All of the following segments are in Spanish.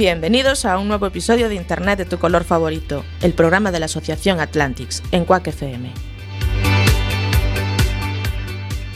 Bienvenidos a un nuevo episodio de Internet de tu color favorito, el programa de la Asociación Atlantics en Quack FM.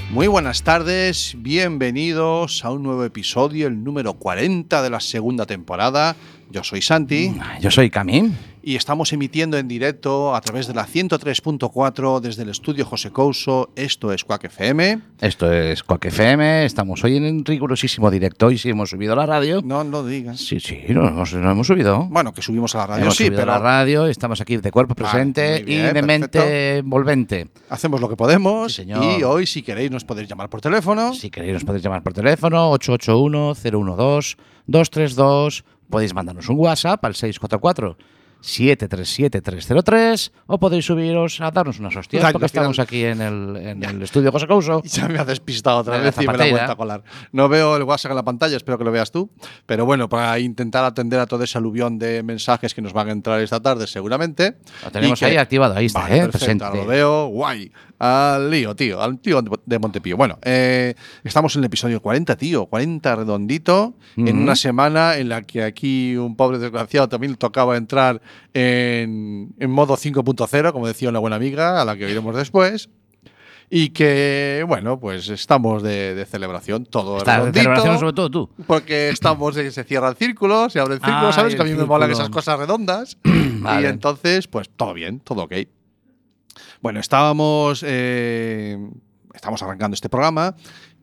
Muy buenas tardes, bienvenidos a un nuevo episodio, el número 40 de la segunda temporada. Yo soy Santi Yo soy Camín. y estamos emitiendo en directo a través de la 103.4 desde el estudio José Couso. Esto es Quack FM. Esto es Quack FM. Estamos hoy en rigurosísimo directo. Hoy sí hemos subido a la radio. No lo digas. Sí, sí, lo hemos, subido. Bueno, que subimos a la radio, hemos sí, subido pero a la radio. Estamos aquí de cuerpo presente muy bien, y de mente envolvente. hacemos lo que podemos. Sí, señor. y hoy, si queréis, nos podéis llamar por teléfono. Si queréis, nos podéis llamar por teléfono 881-012-232. Podéis mandarnos un WhatsApp al 644. 737-303 o podéis subiros a darnos unas hostias porque final- estamos aquí en el, en el estudio José Couso. Ya me ha despistado otra vez y me la he vuelto a colar. No veo el WhatsApp en la pantalla, espero que lo veas tú. Pero bueno, para intentar atender a todo ese aluvión de mensajes que nos van a entrar esta tarde, seguramente. Lo tenemos que- ahí activado, ahí está, Vale, ¿eh? perfecto, presente. lo veo, guay. Al lío, tío, al tío de Montepío. Bueno, eh, estamos en el episodio 40, tío, 40 redondito, en una semana en la que aquí un pobre desgraciado también tocaba entrar en, en modo 5.0, como decía una buena amiga, a la que oiremos después. Y que, bueno, pues estamos de, de celebración, todo Está de celebración sobre todo tú. Porque estamos, de- se cierra el círculo, se abre el círculo, Ay, ¿sabes? Que a mí me molan esas cosas redondas. Y entonces, pues todo bien, todo ok. Bueno, estábamos, eh, estamos arrancando este programa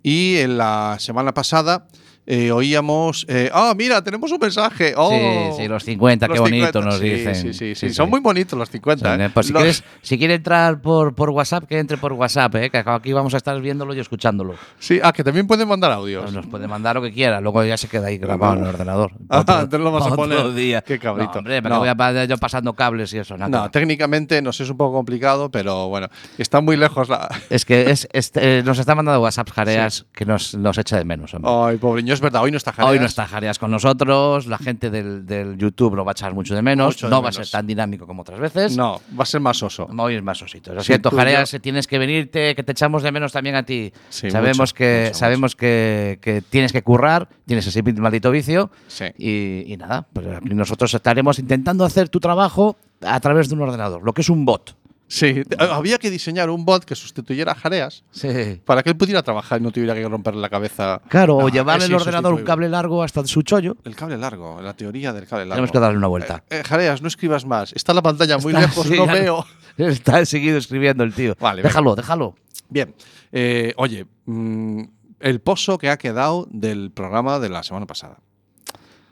y en la semana pasada eh, oíamos, eh, ah, mira, tenemos un mensaje. Oh, Sí, sí, los 50, qué los bonito 50, nos sí, dicen. Sí, sí, sí, Sí, son muy bonitos los 50. Son, ¿eh? eh, pues si, Los- quieres, si quiere entrar por, por WhatsApp, que entre por WhatsApp, eh, que aquí vamos a estar viéndolo y escuchándolo. Sí, ah, que también pueden mandar audios. Nos puede mandar lo que quiera, luego ya se queda ahí grabado en el ordenador. Ah, Otro- lo vas a poner. día. Qué cabrito. No, hombre, ¿para No. qué voy a yo pasando cables y eso? No, No, técnicamente nos es un poco complicado, pero bueno, está muy lejos la. Es que es, este, eh, nos está mandando WhatsApp Jareas que nos, nos echa de menos. hombre. Ay, pobreño, es verdad, hoy no está Jareas. Hoy no está Jareas con nosotros, la gente del, del YouTube lo va a echar mucho de menos, Mucho de no va a ser tan dinámico como otras veces. No, va a ser más oso. Hoy es más osito. Lo siento, Jareas, yo- tienes que venirte, que te echamos de menos también a ti. Sí, sabemos mucho, que, mucho, sabemos que, que tienes que currar, tienes ese maldito vicio. Sí. Y, y nada, pues nosotros estaremos intentando hacer tu trabajo a través de un ordenador, lo que es un bot. Sí, había que diseñar un bot que sustituyera a Jareas Sí. para que él pudiera trabajar y no tuviera que romperle la cabeza. Claro, o No, llevarle el ordenador un cable largo hasta su chollo. El cable largo, la teoría del cable largo. Tenemos que darle una vuelta. Eh, eh, Jareas, no escribas más. Está la pantalla muy Está- lejos, sí, no veo. Está seguido escribiendo el tío. Vale, déjalo, déjalo. Bien. Eh, oye, mm, el pozo que ha quedado del programa de la semana pasada.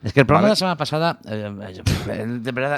Es que el programa Vale. de la semana pasada, eh,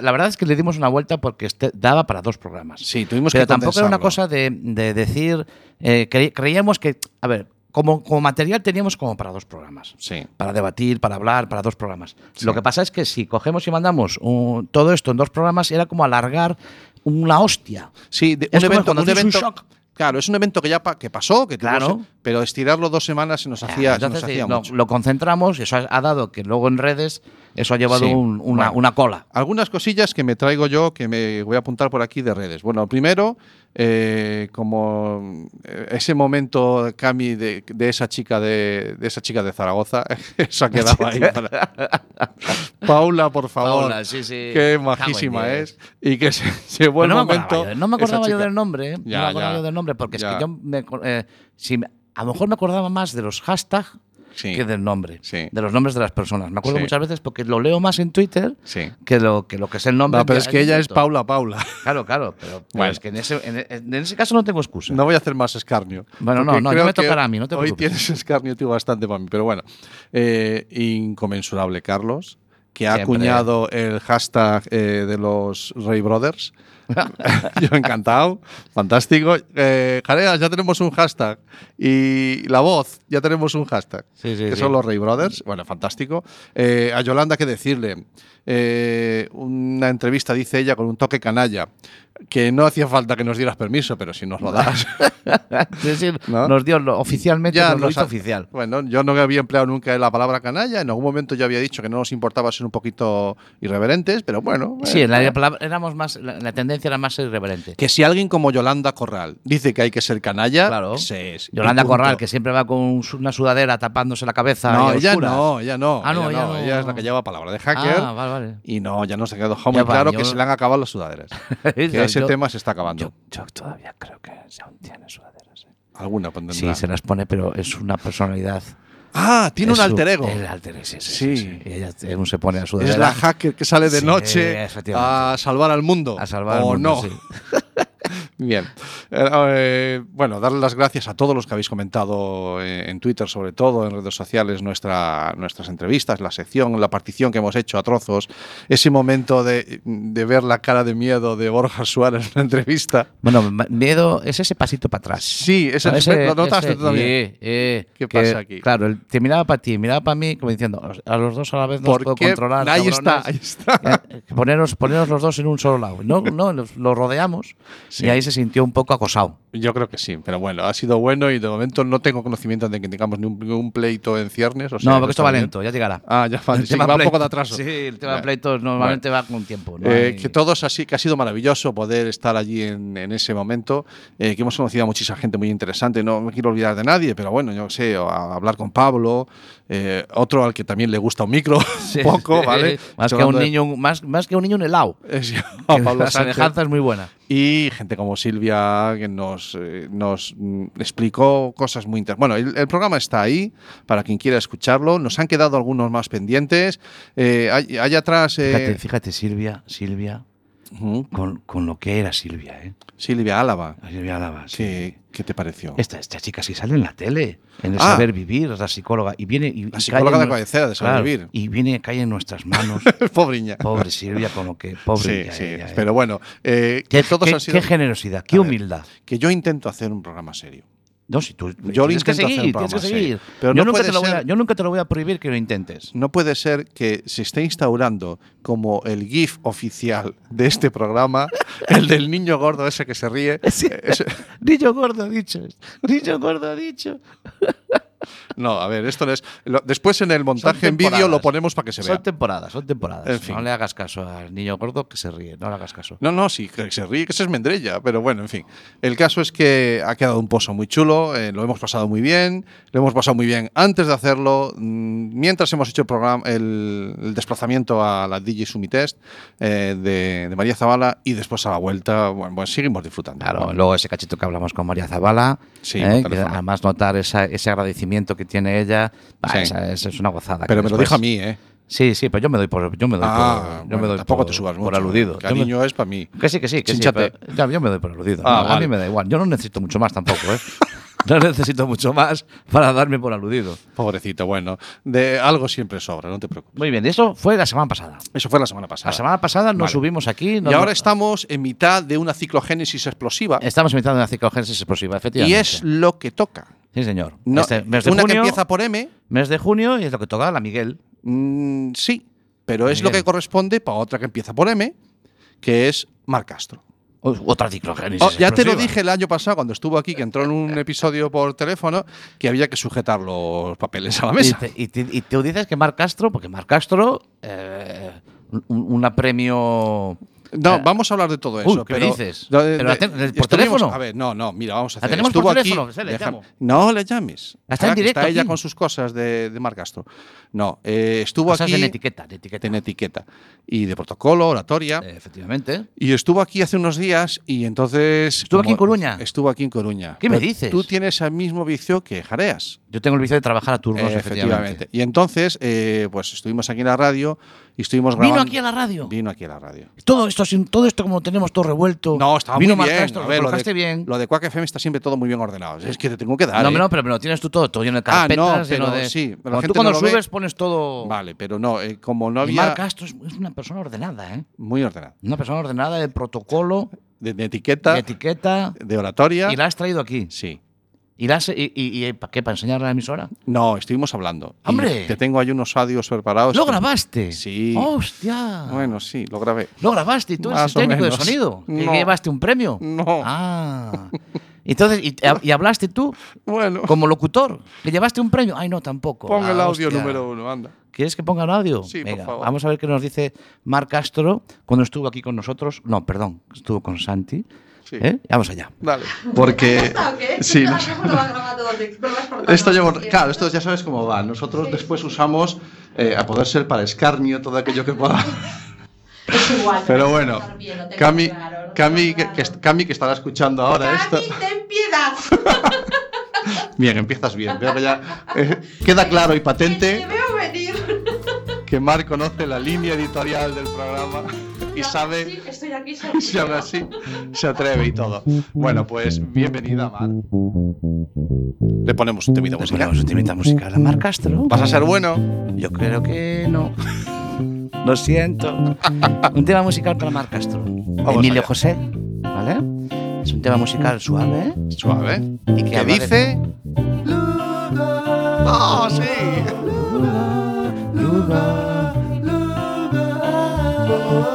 la verdad es que le dimos una vuelta porque este daba para dos programas. Sí, tuvimos Pero que tampoco era una cosa de, de decir, eh, cre- creíamos que, a ver, como, como material teníamos como para dos programas. Sí. Para debatir, para hablar, para dos programas. Sí. Lo que pasa es que si cogemos y mandamos un- todo esto en dos programas, era como alargar una hostia. Sí, de- un evento, un tienes un evento- shock. Claro, es un evento que ya pa- que pasó, que tuvo Claro. ese- pero estirarlo dos semanas se nos hacía, se nos Entonces, hacía lo, mucho. lo concentramos y eso ha, ha dado que luego en redes eso ha llevado Sí. un- una, Bueno. una cola. Algunas cosillas que me traigo yo que me voy a apuntar por aquí de redes. Bueno, primero, eh, como eh, ese momento, Cami, de, de esa chica de, de esa chica de Zaragoza, eso ha quedado ahí. para- Paula, por favor. Paula, sí, sí. Qué majísima es. Y que se llevó Pues el no, me momento. yo, no me acordaba yo del nombre, ¿eh? Ya, no me acordaba ya. yo del nombre, porque es que yo me, eh, si me- a lo mejor me acordaba más de los hashtags Sí. que del nombre, Sí. de los nombres de las personas. Me acuerdo Sí. muchas veces porque lo leo más en Twitter que lo que, lo que es el nombre. No, pero es que ella es. Paula Paula. Claro, claro, pero, es que en ese, en, en ese caso no tengo excusa. No voy a hacer más escarnio. Bueno, no, no, creo me tocará a mí, no te Hoy tienes escarnio tú bastante para mí, pero bueno. Eh, inconmensurable Carlos, que ha Siempre. acuñado el hashtag eh, de los Ray Brothers. Yo encantado, fantástico. Eh, Jareas, ya tenemos un hashtag. Y la voz, ya tenemos un hashtag. Sí, sí, que sí. son los Rey Brothers. Bueno, fantástico. Eh, a Yolanda, ¿qué decirle? Eh, una entrevista, dice ella, con un toque canalla. Que no hacía falta que nos dieras permiso, pero si nos lo das. Es decir, ¿No? nos dio lo- oficialmente, nos lo nos hizo ha- oficial. Bueno, yo no había empleado nunca la palabra canalla. En algún momento yo había dicho que no nos importaba ser un poquito irreverentes, pero bueno. Sí, eh, la, palabra- éramos más, la, la tendencia era más irreverente. Que si alguien como Yolanda Corral dice que hay que ser canalla, Claro. se. Yolanda. Corral, que siempre va con una sudadera tapándose la cabeza. No, ella oscuras. no, ella no. Ah, no, ella, ella no, no. ella es la que lleva palabra de hacker. Ah, vale, vale. Y no, ya nos ha quedado va, claro yo- que se le han acabado las sudaderas. que ese yo- tema se está acabando. Yo, yo todavía creo que aún tiene sudaderas. ¿eh? Alguna pondrá. Sí, se las pone, pero es una personalidad. Ah, tiene es un alter ego. El alter ego, sí, sí. Sí. Y ella aún se pone a sudadera. Es la hacker que sale de noche a salvar al mundo. a salvar al o mundo, no. Bien. Eh, eh, bueno, darle las gracias a todos los que habéis comentado eh, en Twitter, sobre todo en redes sociales, nuestra, nuestras entrevistas, la sección, la partición que hemos hecho a trozos, ese momento de, de ver la cara de miedo de Borja Suárez en la entrevista. Bueno, miedo es ese pasito para atrás. Sí, ese, No, ese- lo notaste tú también. eh, eh, ¿Qué que, pasa aquí? Claro, él te miraba para ti, miraba para mí, como diciendo, a los dos a la vez no puedo Porque controlar. ahí está, cabrones". ahí está. Eh, poneros, poneros los dos en un solo lado. No, no, los- lo rodeamos Sí. y ahí se sintió un poco acosado. Yo creo que sí, pero bueno, ha sido bueno y de momento no tengo conocimiento de que tengamos ni un, ni un pleito en ciernes. o sea, no, porque esto va bien. lento, ya llegará. Ah, ya va, El sí, tema va un poco pleito- de atraso. Sí, el tema de Bueno. pleitos normalmente va con tiempo. no Eh, hay- que todos así, que ha sido maravilloso poder estar allí en, en ese momento, eh, que hemos conocido a muchísima gente muy interesante, no me quiero olvidar de nadie, pero bueno, yo sé, hablar con Pablo, eh, otro al que también le gusta un micro, Sí, poco, ¿vale? Más que, un de- niño, más, más que un niño un helado. la semejanza es muy buena. Y gente como Silvia que nos, eh, nos mm, explicó cosas muy interesantes. Bueno, el, el programa está ahí para quien quiera escucharlo. Nos han quedado algunos más pendientes. Eh, hay, hay atrás eh, Fíjate, fíjate, Silvia, Silvia, con, con lo que era Silvia, ¿eh? Silvia Álava. Silvia Álava, sí. ¿Qué, qué te pareció? Esta, esta chica sí sale en la tele, en el Ah. saber vivir, la psicóloga. Y viene y, La y psicóloga de en- cabecera de Saber claro, Vivir. Y viene, cae en nuestras manos. Pobre Silvia, con lo que. Pobre. Sí, ella, sí. ella, ella. Pero bueno, eh, Qué, que todos qué- han sido. qué generosidad, qué ver, humildad. que yo intento hacer un programa serio. No, si tú Yo lo que intento hacer seguir, tienes programa que seguir. serio, pero yo, no nunca te lo voy a, yo nunca te lo voy a prohibir que lo intentes. No puede ser que se esté instaurando como el GIF oficial de este programa, el del niño gordo ese que se ríe. Ese- Niño gordo ha dicho. Niño gordo ha dicho. no, a ver, esto es. lo- después en el montaje en vídeo lo ponemos para que se vea. Son temporadas, son temporadas. En fin. No le hagas caso al niño gordo que se ríe, no le hagas caso. No, no, sí, que se ríe, que se es mendrella, pero bueno, en fin. El caso es que ha quedado un pozo muy chulo, eh, lo hemos pasado muy bien, lo hemos pasado muy bien antes de hacerlo, mm, mientras hemos hecho el, programa, el, el desplazamiento a la DJ Sumitest eh, de, de María Zavala y después a la vuelta, bueno, pues seguimos disfrutando. Claro, luego ese cachito que hablamos con María Zavala, Sí, ¿eh? que además notar esa- ese agradecimiento que tiene ella, bah, Sí. esa- es una gozada. Pero me lo dijo a mí, ¿eh? Sí, sí, pero yo me doy por, yo me doy Ah, por, yo bueno, me doy tampoco por- te subas por mucho. aludido. El Yo me- cariño es para mí. que sí, que sí, que sí. Chínchate. pero- ya, yo me doy por aludido. Ah, a vale. mí me da igual. Yo no necesito mucho más tampoco, ¿eh? no necesito mucho más para darme por aludido. Pobrecito, bueno, de algo siempre sobra, no te preocupes. Muy bien, eso fue la semana pasada. Eso fue la semana pasada. La semana pasada nos Vale. subimos aquí. y nos- ahora estamos en mitad de una ciclogénesis explosiva Estamos imitando una ciclogénesis explosiva, y efectivamente. es lo que toca. Sí, señor. No, Este mes de una junio, que empieza por M, mes de junio y es lo que toca la Miguel. mm, sí, pero es lo que corresponde para otra que empieza por M, que es Mar Castro. Otra ciclogénesis. Oh, ya te lo dije el año pasado cuando estuvo aquí, que entró en un episodio por teléfono, que había que sujetar los papeles a la mesa. y te- y tú dices que Marc Castro, porque Marc Castro, eh, un, una premio. No, vamos a hablar de todo eso. uy, ¿qué pero, dices? No, de- ¿Pero la de- te- por teléfono? A ver, no, no, mira, vamos a ¿La hacer. tenemos Estuvo por aquí- teléfono? Se le deja- llamo. no le llames. Está en directo Está ella con sus cosas de, de Mar Castro. No, eh, estuvo Cosas aquí. en etiqueta, de etiqueta. en etiqueta. Y de protocolo, oratoria. Eh, efectivamente. Y estuvo aquí hace unos días y entonces... ¿Estuvo aquí en Coruña? Estuvo aquí en Coruña. ¿Qué me dices? Tú tienes el mismo vicio que Jareas. Yo tengo el vicio de trabajar a turnos, Eh, efectivamente. efectivamente. Y entonces, eh, pues estuvimos aquí en la radio y estuvimos Vino grabando. aquí a la radio. Vino aquí a la radio. Todo esto, sin- todo esto como lo tenemos todo revuelto. No, estaba Vino muy bien. Marcastro, A ver, lo de, bien. lo de Quack FM está siempre todo muy bien ordenado. Es que te tengo que dar. no, ¿eh? no, pero me lo tienes tú todo, todo lleno de Ah, no, carpetas, lleno pero de. sí, pero la Cuando gente tú cuando no lo ve. subes pones todo. Vale, pero no, eh, como no Y había. Marc Castro es, es una persona ordenada, ¿eh? Muy ordenado. Una persona ordenada de protocolo, De, de etiqueta, de etiqueta. de oratoria. Y la has traído aquí. Sí. ¿Y, la has- y, y- y- ¿para qué? ¿Para enseñarle a la emisora? No, estuvimos hablando. Y ¡Hombre! Te tengo ahí unos audios preparados. ¿Lo grabaste? Sí. ¡Hostia! Bueno, sí, lo grabé. ¿Lo grabaste y tú eres el técnico de sonido? ¿Que No. llevaste un premio? No. Ah. Entonces, y, y hablaste tú Bueno, como locutor? ¿Que llevaste un premio? Ay, no, tampoco. pon el Ah, audio hostia. número uno, anda. ¿Quieres que ponga el audio? Sí, por Venga, favor. vamos a ver qué nos dice Marc Castro cuando estuvo aquí con nosotros. No, perdón, estuvo con Santi. Sí. ¿Eh? Vamos allá. Dale. Porque. Sí, no. Esto llevo, claro, esto ya sabes cómo va. Nosotros después usamos, eh, a poder ser para escarnio, todo aquello que pueda. Es igual. Pero bueno, bien, Cami, claro, Cami, que, claro. que- Cami, que estará escuchando ahora esto. Cami, ten piedad. Bien, empiezas bien. Veo que ya eh, queda claro y Que patente te veo venir. que Mar conoce la línea editorial del programa y sabe Sí, estoy aquí. aún así se atreve y todo. Bueno, pues bienvenida, Mar. Le ponemos un temita Le musical. ponemos un temita musical a Marc Castro. ¿Vas a ser bueno? Yo creo que no. Lo siento. un tema musical para Marc Castro. Emilio allá. José, ¿vale? Es un tema musical suave, ¿eh? Suave. Y que ¿Qué habla de- dice? ¡Oh, sí!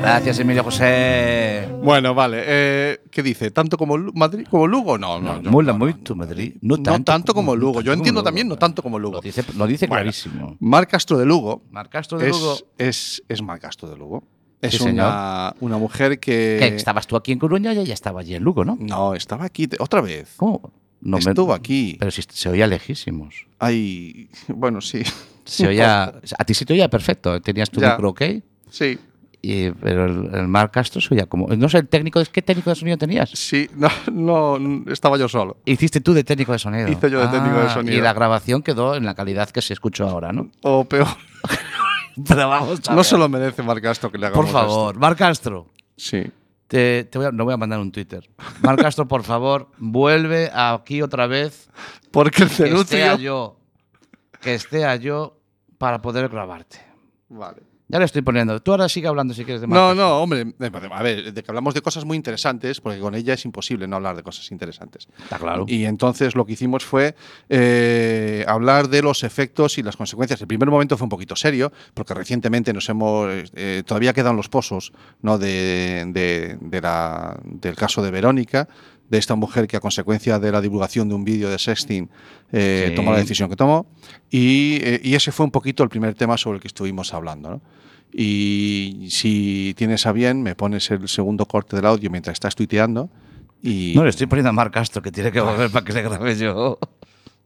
Gracias, Emilio José. Bueno, vale. eh, ¿Qué dice? ¿Tanto como Lu- Madrid? ¿Como Lugo? No, no. yo- Mola no, no. moito, Madrid. No No tanto, como Lugo. Yo entiendo también, no tanto como Lugo. Lo dice, lo dice Bueno. clarísimo. Mar Castro de Lugo Mar Castro de es, Lugo. es, es Mar Castro de Lugo. Es Sí, una, una mujer que. Que estabas tú aquí en Coruña y ella estaba allí en Lugo, ¿no? No, estaba aquí te- otra vez. ¿Cómo? No me- Estuvo aquí. Pero si se oía lejísimos. Ay, bueno, sí. Se oía, a ti se te oía perfecto. Tenías tu Ya. micro ok. Sí, y- pero el, el Marc Castro oía como. No sé, el técnico, ¿qué técnico de sonido tenías? sí. No, no, estaba yo solo. Hiciste tú de técnico de sonido. Hice yo de técnico de Ah, sonido. Y la grabación quedó en la calidad que se escuchó ahora, ¿no? O peor. Pero vamos a No se lo merece Mar Castro que le hagamos Por favor, Marc Castro. Sí. Te, te voy a, no voy a mandar un Twitter. Marc Castro, por favor, vuelve aquí otra vez. Porque el Que esté yo. Que esté yo para poder grabarte. Vale. Ya le estoy poniendo. Tú ahora sigue hablando si quieres de Marc No, no, hombre, eh, a ver, de que hablamos de cosas muy interesantes, porque con ella es imposible no hablar de cosas interesantes. Está claro. Y entonces lo que hicimos fue eh, hablar de los efectos y las consecuencias. El primer momento fue un poquito serio, porque recientemente nos hemos. eh, todavía quedan los pozos ¿no? de, de- de la- del caso de Verónica, de esta mujer que a consecuencia de la divulgación de un vídeo de sexting eh, Sí. tomó la decisión que tomó. Y, eh, y ese fue un poquito el primer tema sobre el que estuvimos hablando. ¿no? Y si tienes a bien, me pones el segundo corte del audio mientras estás tuiteando. Y No, le estoy poniendo a Marc Castro que tiene que volver para que le grabe yo.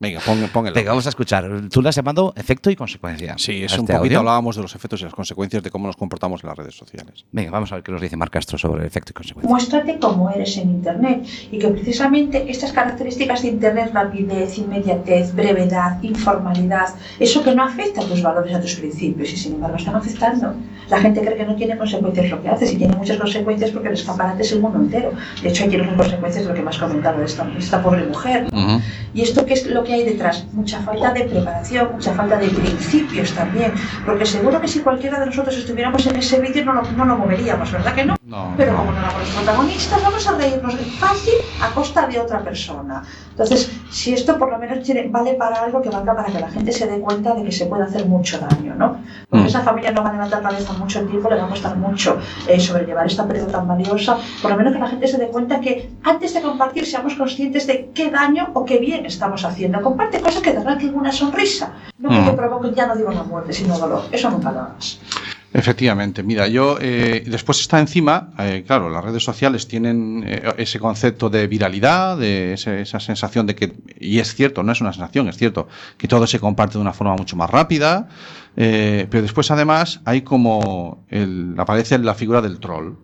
Venga, pon, pon el Venga, vamos a escuchar. Tú le has llamado efecto y consecuencia. Sí, es a un este poquito audio. hablábamos de los efectos y las consecuencias de cómo nos comportamos en las redes sociales. Venga, vamos a ver qué nos dice Marc Castro sobre el efecto y consecuencia. Muéstrate como eres en Internet y que precisamente estas características de Internet, rapidez, inmediatez, brevedad, informalidad, eso que no afecta a tus valores, a tus principios y sin embargo están afectando. La gente cree que no tiene consecuencias lo que haces y tiene muchas consecuencias porque el escaparate es el mundo entero. De hecho, hay unas consecuencias de lo que me has comentado de esta, esta pobre mujer. Ujú. ¿Y esto qué es lo que hay detrás? Mucha falta de preparación, mucha falta de principios también. Porque seguro que si cualquiera de nosotros estuviéramos en ese vídeo no lo, no lo moveríamos, ¿verdad que no? No. Pero como no éramos protagonistas, vamos a reírnos fácil a costa de otra persona. Entonces, si esto por lo menos tiene- vale para algo que valga para que la gente se dé cuenta de que se puede hacer mucho daño, ¿no? Porque Mm. esa familia no va a levantar cabeza mucho tiempo, le va a costar mucho eh, sobrellevar esta pérdida tan valiosa. Por lo menos que la gente se dé cuenta que antes de compartir seamos conscientes de qué daño o qué bien estamos haciendo. Comparte cosas que te arranquen una sonrisa, no que Mm. te provoquen, ya no digo la muerte, sino dolor. Eso nunca lo hagas. Efectivamente, mira, yo eh, después está encima, eh, claro, las redes sociales tienen eh, ese concepto de viralidad, de ese- esa sensación de que, y es cierto, no es una sensación, es cierto, que todo se comparte de una forma mucho más rápida, pero después además hay como, el, aparece la figura del troll.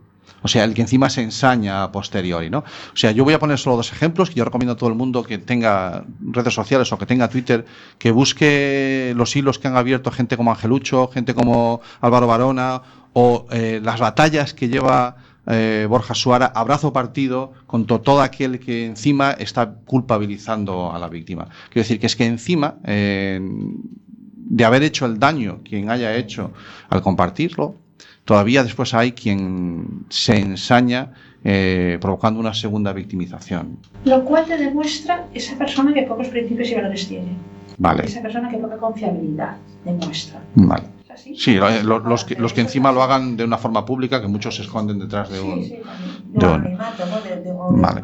O sea, el que encima se ensaña a posteriori, ¿no? O sea, yo voy a poner solo dos ejemplos que yo recomiendo a todo el mundo que tenga redes sociales o que tenga Twitter, que busque los hilos que han abierto gente como Angelucho, gente como Álvaro Barona, o eh, las batallas que lleva eh, Borja Suara, abrazo partido contra todo aquel que encima está culpabilizando a la víctima. Quiero decir que es que encima eh, de haber hecho el daño quien haya hecho al compartirlo, todavía después hay quien se ensaña eh, provocando una segunda victimización. Lo cual te demuestra esa persona que pocos principios y valores tiene. Vale, Esa persona que poca confiabilidad demuestra. vale. ¿Es así? Sí, lo- lo- los, que, los que encima lo hagan de una forma pública, que muchos se esconden detrás de un... Sí, sí, también. de De un Vale.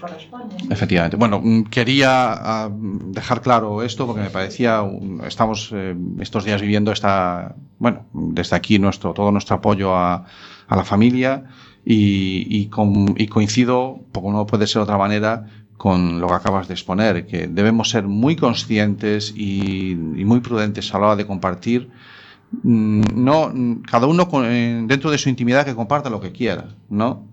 Corresponde. Efectivamente. Bueno, mm, quería ah, dejar claro esto porque me parecía, estamos eh, estos días viviendo esta, bueno, desde aquí nuestro, todo nuestro apoyo a, la familia y, coincido, como no puede ser de otra manera, con lo que acabas de exponer, que debemos ser muy conscientes y, y muy prudentes a la hora de compartir. Mm, No, mm, cada uno eh, dentro de su intimidad que comparta lo que quiera, ¿no?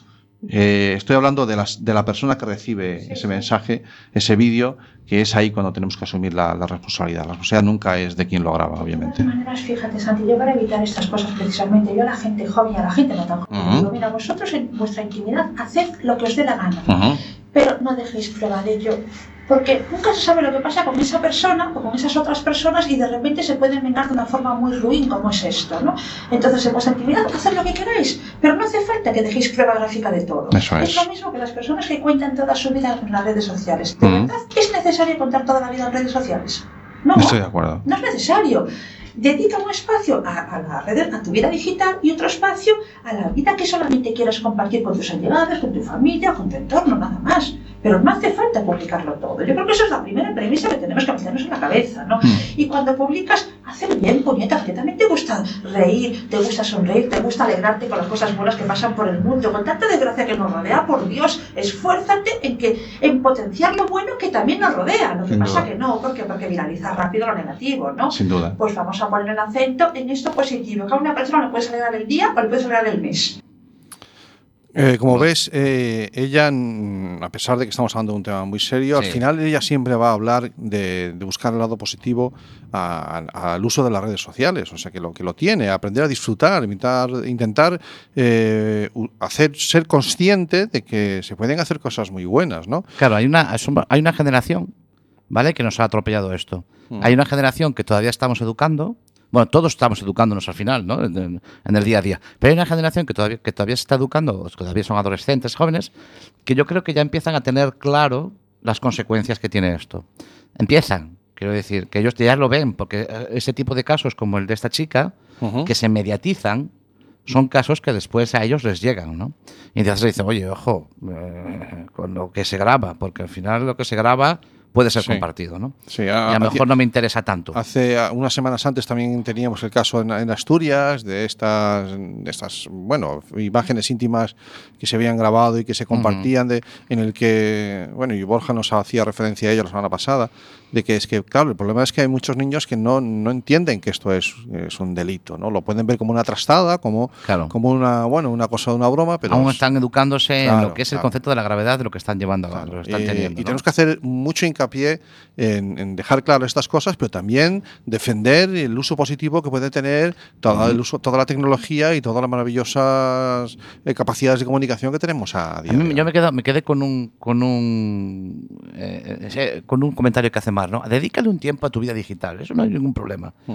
Eh, estoy hablando de, las, de la persona que recibe ese mensaje, ese vídeo, que es ahí cuando tenemos que asumir la, la responsabilidad. La responsabilidad nunca es de quien lo graba, De obviamente. todas maneras, fíjate, Santi, yo para evitar estas cosas precisamente, yo a la gente joven y a la gente no tan joven, Ujú. digo, mira, vosotros en vuestra intimidad haced lo que os dé la gana, Ujú. pero no dejéis prueba de ello, porque nunca se sabe lo que pasa con esa persona o con esas otras personas y de repente se pueden vengar de una forma muy ruin como es esto, ¿no? Entonces, en vuestra intimidad, haced lo que queráis, pero no hace falta que dejéis prueba gráfica de todo. Eso es. lo mismo que las personas que cuentan toda su vida en las redes sociales. ¿De verdad es necesario contar toda la vida en redes sociales? No. Estoy de acuerdo. No es necesario. Dedica un espacio a, a la red, a tu vida digital y otro espacio a la vida que solamente quieras compartir con tus allegados, con tu familia, con tu entorno, nada más. Pero no hace falta publicarlo todo. Yo creo que eso es la primera premisa que tenemos que meternos en la cabeza, ¿no? Mm. Y cuando publicas, hazlo bien, puñeta, que también te gusta reír, te gusta sonreír, te gusta alegrarte con las cosas buenas que pasan por el mundo, con tanta desgracia que nos rodea, por Dios, esfuérzate en que en potenciar lo bueno que también nos rodea. Lo que Sin pasa duda. que no, porque, porque viraliza rápido lo negativo, ¿no? Sin duda. Pues vamos a poner el acento en esto positivo, que a una persona le puedes alegrar el día o le puedes alegrar el mes. Eh, como ves, eh, ella, mm, a pesar de que estamos hablando de un tema muy serio, al final ella siempre va a hablar de, de buscar el lado positivo al uso de las redes sociales. O sea, que lo que lo tiene, aprender a disfrutar, intentar, intentar eh, hacer, ser consciente de que se pueden hacer cosas muy buenas, ¿no? Claro, hay una, hay una generación, ¿vale? Que nos ha atropellado esto. Mm. Hay una generación que todavía estamos educando. Bueno, todos estamos educándonos al final, ¿no? En, en- el día a día. Pero hay una generación que todavía, que todavía se está educando, que todavía son adolescentes, jóvenes, que yo creo que ya empiezan a tener claro las consecuencias que tiene esto. Empiezan, quiero decir, que ellos ya lo ven, porque eh, ese tipo de casos como el de esta chica, Ujú. que se mediatizan, son casos que después a ellos les llegan, ¿no? Y entonces dicen, oye, ojo, eh, con lo que se graba, porque al final lo que se graba puede ser Sí. compartido, ¿no? Sí, Y a- a lo mejor no me interesa tanto. Hace unas semanas antes también teníamos el caso en, en Asturias de estas, de estas, bueno, imágenes íntimas que se habían grabado y que se compartían, de, en el que, bueno, y Borja nos hacía referencia a ello la semana pasada, de que es que, claro, el problema es que hay muchos niños que no, no entienden que esto es, es un delito, ¿no? Lo pueden ver como una trastada, como, Claro. como una, bueno, una cosa, una broma, pero... Aún están educándose en lo que es el concepto de la gravedad de lo que están llevando, Claro. lo que están Eh, teniendo. y ¿no? tenemos que hacer mucho hincapié en, en dejar claro estas cosas, pero también defender el uso positivo que puede tener toda, el uso, toda la tecnología y todas las maravillosas eh, capacidades de comunicación que tenemos a día A mí- yo me, quedo, me quedé con un con un eh, eh, con un comentario que hace ¿no? Dedícale un tiempo a tu vida digital, eso no hay ningún problema. Mm.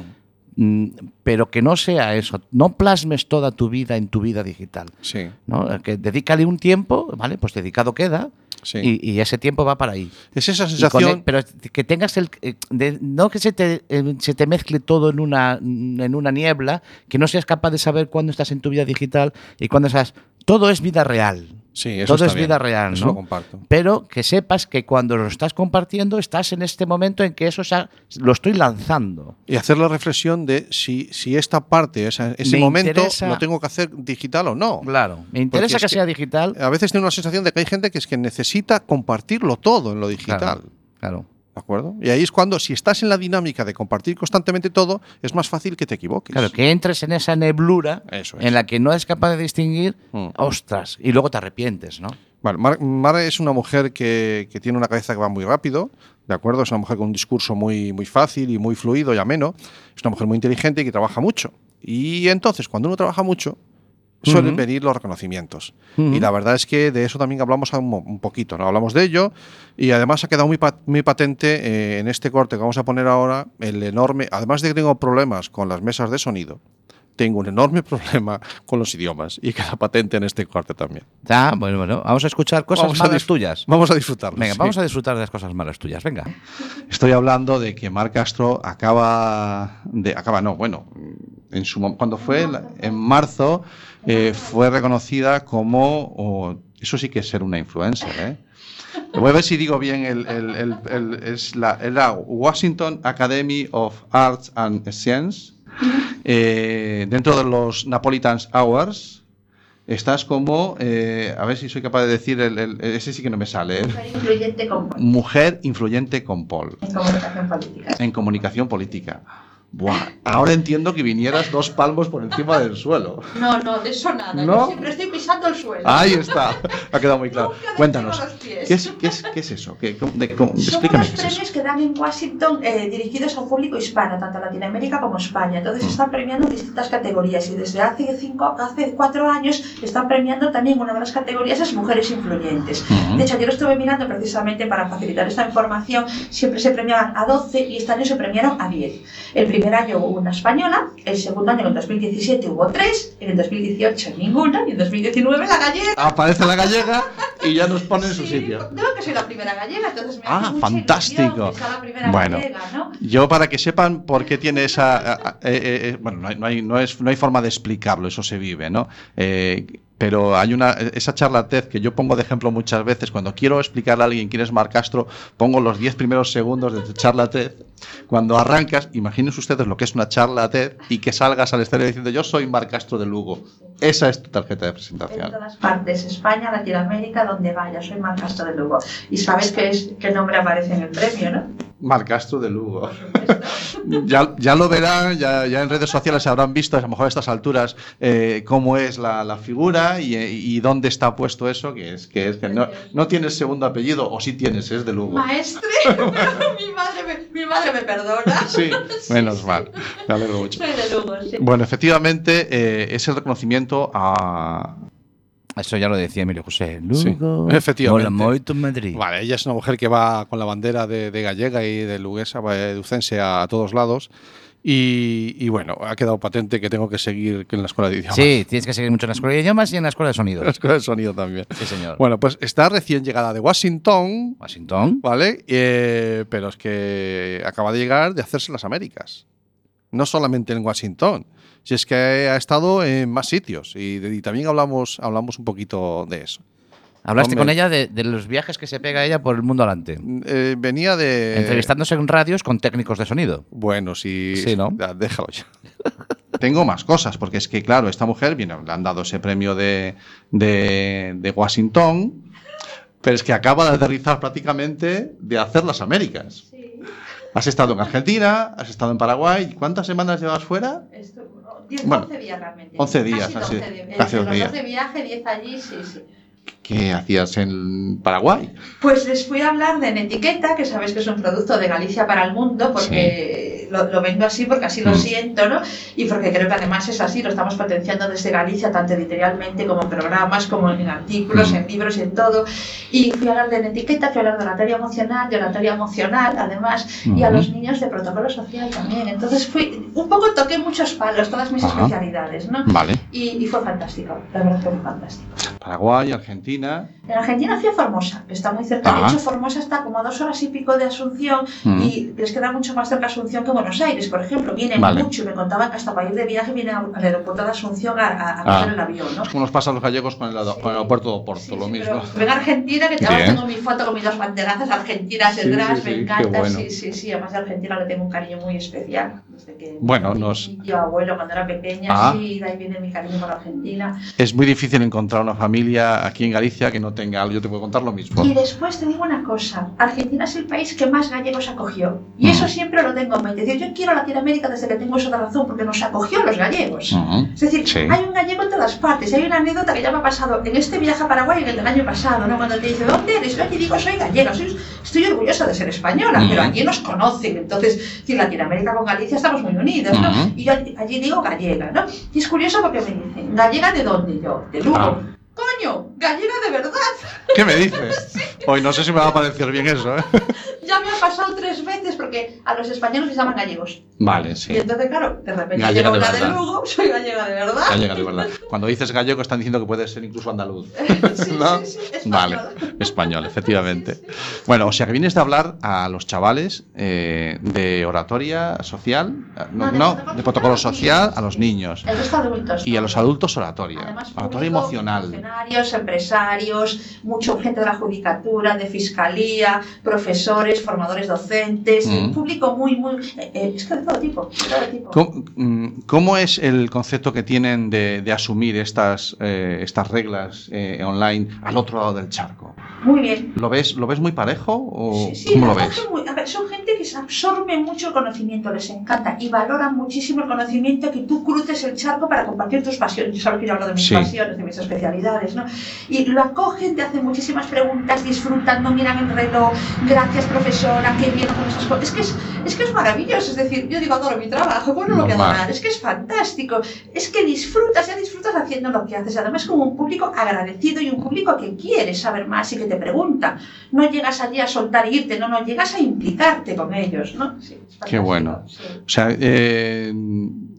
Mm, pero que no sea eso, no plasmes toda tu vida en tu vida digital, Sí, ¿no? Que dedícale un tiempo, ¿vale? Pues dedicado queda sí. y, y ese tiempo va para ahí. es esa sensación... el- pero que tengas el eh, de- no que se te, eh, se te mezcle todo en una en una niebla, que no seas capaz de saber cuándo estás en tu vida digital y cuándo estás todo es vida real. Sí, eso todo es bien. vida real, Eso ¿no? lo comparto. Pero que sepas que cuando lo estás compartiendo, estás en este momento en que eso ha- lo estoy lanzando. Y hacer la reflexión de si, si esta parte, esa- ese Me momento, interesa- lo tengo que hacer digital o no. Claro. Me interesa es que, sea digital. A veces tengo la sensación de que hay gente que es que necesita compartirlo todo en lo digital. Claro. claro. ¿De acuerdo? Y ahí es cuando, si estás en la dinámica de compartir constantemente todo, es más fácil que te equivoques. Claro, que entres en esa neblura es. en la que no eres capaz de distinguir, Mm. ostras, y luego te arrepientes, ¿no? Mar, Mar es una mujer que, que tiene una cabeza que va muy rápido, ¿de acuerdo? Es una mujer con un discurso muy, muy fácil y muy fluido y ameno. Es una mujer muy inteligente y que trabaja mucho. Y entonces, cuando uno trabaja mucho, suelen Ujú. venir los reconocimientos. Ujú. Y la verdad es que de eso también hablamos un, poquito, ¿no? Hablamos de ello y además ha quedado muy, pa- muy patente eh, en este corte que vamos a poner ahora el enorme, además de que tengo problemas con las mesas de sonido, tengo un enorme problema con los idiomas y queda patente en este corte también. Ya, bueno, bueno, vamos a escuchar cosas Vamos malas tuyas. Vamos a disfrutarlo. Venga, sí. vamos a disfrutar de las cosas malas tuyas, venga. Estoy hablando de que Mar Castro acaba de acaba no, bueno, en su cuando fue en marzo eh, fue reconocida como o- eso sí que es ser una influencer, ¿eh? Voy a ver si digo bien el, el- el- el- es la, la Washington Academy of Arts and Science eh, dentro de los Napolitan Hours. Estás como, eh, a ver si soy capaz de decir, el, el- ese sí que no me sale, ¿eh? Mujer influyente con Mujer influyente con Paul en comunicación política. en comunicación política. Buah, ahora entiendo que vinieras dos palmos por encima del suelo. No, no, de eso nada. ¿No? Yo siempre estoy pisando el suelo. Ahí está, ha quedado muy claro. Nunca Cuéntanos. ¿qué es, qué es, qué es eso? ¿Qué, cómo- de- cómo- Son unos qué es que dan en Washington eh, dirigidos a un público hispano, tanto Latinoamérica como España. Entonces están premiando distintas categorías y desde hace cinco, hace cuatro años están premiando también una de las categorías es mujeres influyentes. Ujú. De hecho, yo lo estuve mirando precisamente para facilitar esta información. Siempre se premiaban a 12 y este año se premiaron a 10. El primer año hubo una española, el segundo año en el 2017 hubo tres, en el 2018 ninguna y en 2019 la gallega. Aparece la gallega y ya nos pone en su Sí, sitio. Tengo que soy la primera gallega, entonces me Ah, hace fantástico. la primera Bueno. gallega, ¿no? Yo, para que sepan por qué tiene esa. eh, eh, eh, bueno, no hay, no, hay, no, es, no hay forma de explicarlo, eso se vive, ¿no? Eh, pero hay una. Esa charla TED que yo pongo de ejemplo muchas veces, cuando quiero explicarle a alguien quién es Mar Castro, pongo los 10 primeros segundos de tu charla TED. Cuando arrancas, imagínense ustedes lo que es una charla TED y que salgas al escenario diciendo yo soy Mar Castro de Lugo. Esa es tu tarjeta de En presentación. todas partes, España, Latinoamérica, donde vaya, soy Mar Castro de Lugo. Y sabes qué, es, qué nombre aparece en el premio, ¿no? Mar Castro de Lugo. Ya, ya lo verán, ya, ya en redes sociales habrán visto a lo mejor a estas alturas eh, cómo es la, la figura y, eh, y dónde está puesto eso, que es que, es que no, no tienes segundo apellido, o sí tienes, es de Lugo. Maestre, mi, madre me, mi madre me perdona. Sí, menos mal, me alegro mucho. Soy de Lugo, sí. Bueno, efectivamente eh, es el reconocimiento a... Eso ya lo decía Emilio José. Sí, Lugo, efectivamente. mola moito en Madrid. Vale, ella es una mujer que va con la bandera de, de gallega y de luguesa, de lucense a, todos lados. Y, y bueno, ha quedado patente que tengo que seguir en la escuela de idiomas. Sí, tienes que seguir mucho en la escuela de idiomas y en la escuela de sonido. En la escuela de sonido también. Sí, señor. Bueno, pues está recién llegada de Washington, Washington. ¿vale? Eh, pero es que acaba de llegar de hacerse las Américas. No solamente en Washington, si es que ha estado en más sitios. Y, y también hablamos, hablamos un poquito de eso. Hablaste Hombre. con ella de, de los viajes que se pega ella por el mundo adelante. Eh, venía de... Entrevistándose en radios con técnicos de sonido. Bueno, sí. Sí, ¿no? Ya, déjalo ya. Tengo más cosas, porque es que, claro, esta mujer, viene, le han dado ese premio de, de, de Washington, pero es que acaba de aterrizar prácticamente de hacer las Américas. Has estado en Argentina, has estado en Paraguay. ¿Cuántas semanas llevas fuera? Esto, 10, Bueno, 11 días realmente. 11 días, Casi así, 12 de, casi entre 12 los días. 12 viajes, 10 allí, sí, sí. ¿Qué hacías en Paraguay? Pues les fui a hablar de Netiqueta, que sabes que es un producto de Galicia para el mundo, porque lo, lo vendo así, porque así lo Mm. siento, ¿no? Y porque creo que además es así, lo estamos potenciando desde Galicia, tanto editorialmente como en programas, como en artículos, Mm. en libros y en todo. Y fui a hablar de Netiqueta, fui a hablar de oratoria emocional, de oratoria emocional, además, y a los niños de protocolo social también. Entonces fui, un poco toqué muchos palos, todas mis Ajá. especialidades, ¿no? Vale. Y, y fue fantástico, la verdad que fue fantástico. Paraguay, Argentina. En Argentina fui a Formosa, que está muy cerca. Ah. De hecho, Formosa está como a dos horas y pico de Asunción Mm. y les queda mucho más cerca Asunción que Buenos Aires, por ejemplo, vienen Vale. mucho y me contaban que hasta para ir de viaje vienen al aeropuerto de Asunción a, a, a coger Ah. el avión, ¿no? Como nos pasa a los gallegos con el, con el aeropuerto de Oporto, Sí, lo sí, mismo. Ven a Argentina, que te tengo mi foto con mis dos banderazas argentinas Sí, detrás, sí, sí, me encanta, bueno. sí, sí, sí, además de Argentina le tengo un cariño muy especial, Bueno, nos- mi tío abuelo cuando era pequeña, Ah. sí, de ahí viene mi cariño por Argentina. Es muy difícil encontrar una familia aquí en Galicia que no tenga algo. Yo te puedo contar lo mismo. Y después te digo una cosa, Argentina es el país que más gallegos acogió, y eso Mm. siempre lo tengo en mente, es decir, yo quiero Latinoamérica desde que tengo esa razón, porque nos acogió los gallegos. Ujú. Es decir, Sí. hay un gallego en todas partes. Hay una anécdota que ya me ha pasado en este viaje a Paraguay y en el del año pasado, ¿no? Cuando te dice, ¿dónde eres? Yo allí digo, soy gallega, soy- estoy orgullosa de ser española, pero allí nos conocen. Entonces, si Latinoamérica con Galicia estamos muy unidos, ¿no? Y yo allí, allí digo gallega, ¿no? Y es curioso porque me dicen, ¿gallega de dónde yo? De Lugo. Ah. Coño, gallega de verdad. ¿Qué me dices? Hoy no sé si me va a parecer bien eso, ¿eh? Ya me ha pasado tres veces porque a los españoles les llaman gallegos. Vale, Y sí. entonces, claro, de repente Gallega llego de una de verdad. Lugo, soy gallega de verdad. Gallega, de verdad. Cuando dices gallego están diciendo que puede ser incluso andaluz. Sí, ¿No? sí, sí, español. Vale, español, efectivamente. Bueno, o sea que vienes de hablar a los chavales eh, de oratoria social, eh, no, No, no, de de, protocolo protocolo social. a los niños El resto de adultos. y a los adultos oratoria, Además, oratoria emocional. Empresarios, mucha gente de la judicatura, de fiscalía, profesores, formadores docentes, Mm. público muy, muy. eh, eh, es que de todo tipo. de todo tipo. ¿Cómo, mm, cómo es el concepto que tienen de, de asumir estas, eh, estas reglas eh, online al otro lado del charco? Muy bien. ¿Lo ves, ¿Lo ves muy parejo o Sí, sí, cómo lo ves? muy- a ver, son gente que se absorbe mucho el conocimiento, les encanta y valoran muchísimo el conocimiento que tú cruces el charco para compartir tus pasiones. Yo sabes que yo hablo de mis Sí. pasiones, de mis especialidades, ¿no? Y lo acogen, te hacen muchísimas preguntas, disfrutan, no miran el reloj, gracias profesora, qué bien con esas cosas. Es que es, es que es maravilloso, es decir, yo digo adoro mi trabajo, ¿cómo no lo voy a adorar? Es que es fantástico, es que disfrutas, ya disfrutas haciendo lo que haces, además como un público agradecido y un público que quiere saber más y que te pregunta. No llegas allí a soltar e irte, no, no, llegas a implicarte con ellos, ¿no? Sí, Qué bueno. sí. O sea, eh,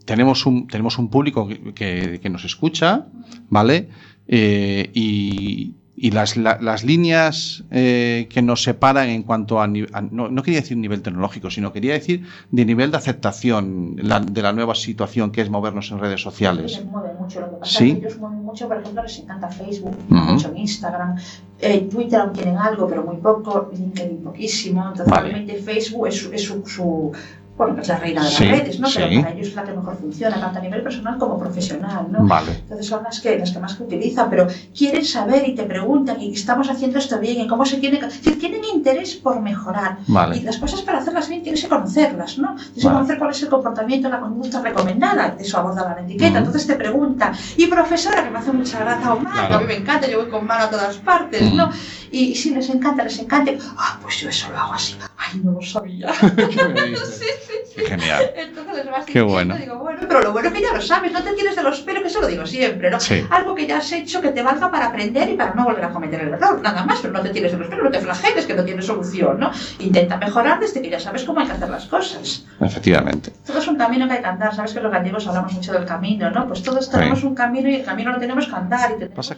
tenemos, un, tenemos un público que, que- que nos escucha, ¿vale? Eh, y y las, la- las líneas eh, que nos separan en cuanto a, a- no, no quería decir nivel tecnológico, sino quería decir de nivel de aceptación la- de la nueva situación que es movernos en redes sociales. Les mueve mucho. Lo que pasa Sí. es que ellos mueven mucho, por ejemplo, les encanta Facebook, mucho Instagram, eh, Twitter aún tienen algo, pero muy poco, LinkedIn poquísimo. Entonces, Vale. obviamente, Facebook es, su- es su, su- bueno, es la reina de las Sí, redes, ¿no? sí. Pero para ellos es la que mejor funciona, tanto a nivel personal como profesional, ¿no? Vale. Entonces son las que, las que más que utilizan, pero quieren saber y te preguntan, y estamos haciendo esto bien, y cómo se tiene que... Es decir, tienen interés por mejorar. Y Vale. las cosas para hacerlas bien tienes que conocerlas, ¿no? Tienes que conocer cuál es el comportamiento, la conducta recomendada. Eso aborda la etiqueta. Entonces te pregunta, y profesora, que me hace mucha gracia, o Claro. a mí me encanta, yo voy con mano a todas partes. ¿no? Y, y sí, les encanta, les encanta. Ah, pues yo eso lo hago así. Ay, no lo sabía. Qué Genial. Entonces les vas Qué bueno. digo, bueno, pero lo bueno es que ya lo sabes, no te tires de los pelos, que eso lo digo siempre, ¿no? Sí. Algo que ya has hecho que te valga para aprender y para no volver a cometer el error, nada más, pero no te tires de los pelos, no te flageles, que no tienes solución, ¿no? Intenta mejorar desde que ya sabes cómo hay que hacer las cosas. Efectivamente. Todo es un camino que hay que andar, sabes que los gallegos hablamos mucho del camino, ¿no? Pues todos tenemos Sí. un camino y el camino lo tenemos que andar. Y tenemos... Pasa-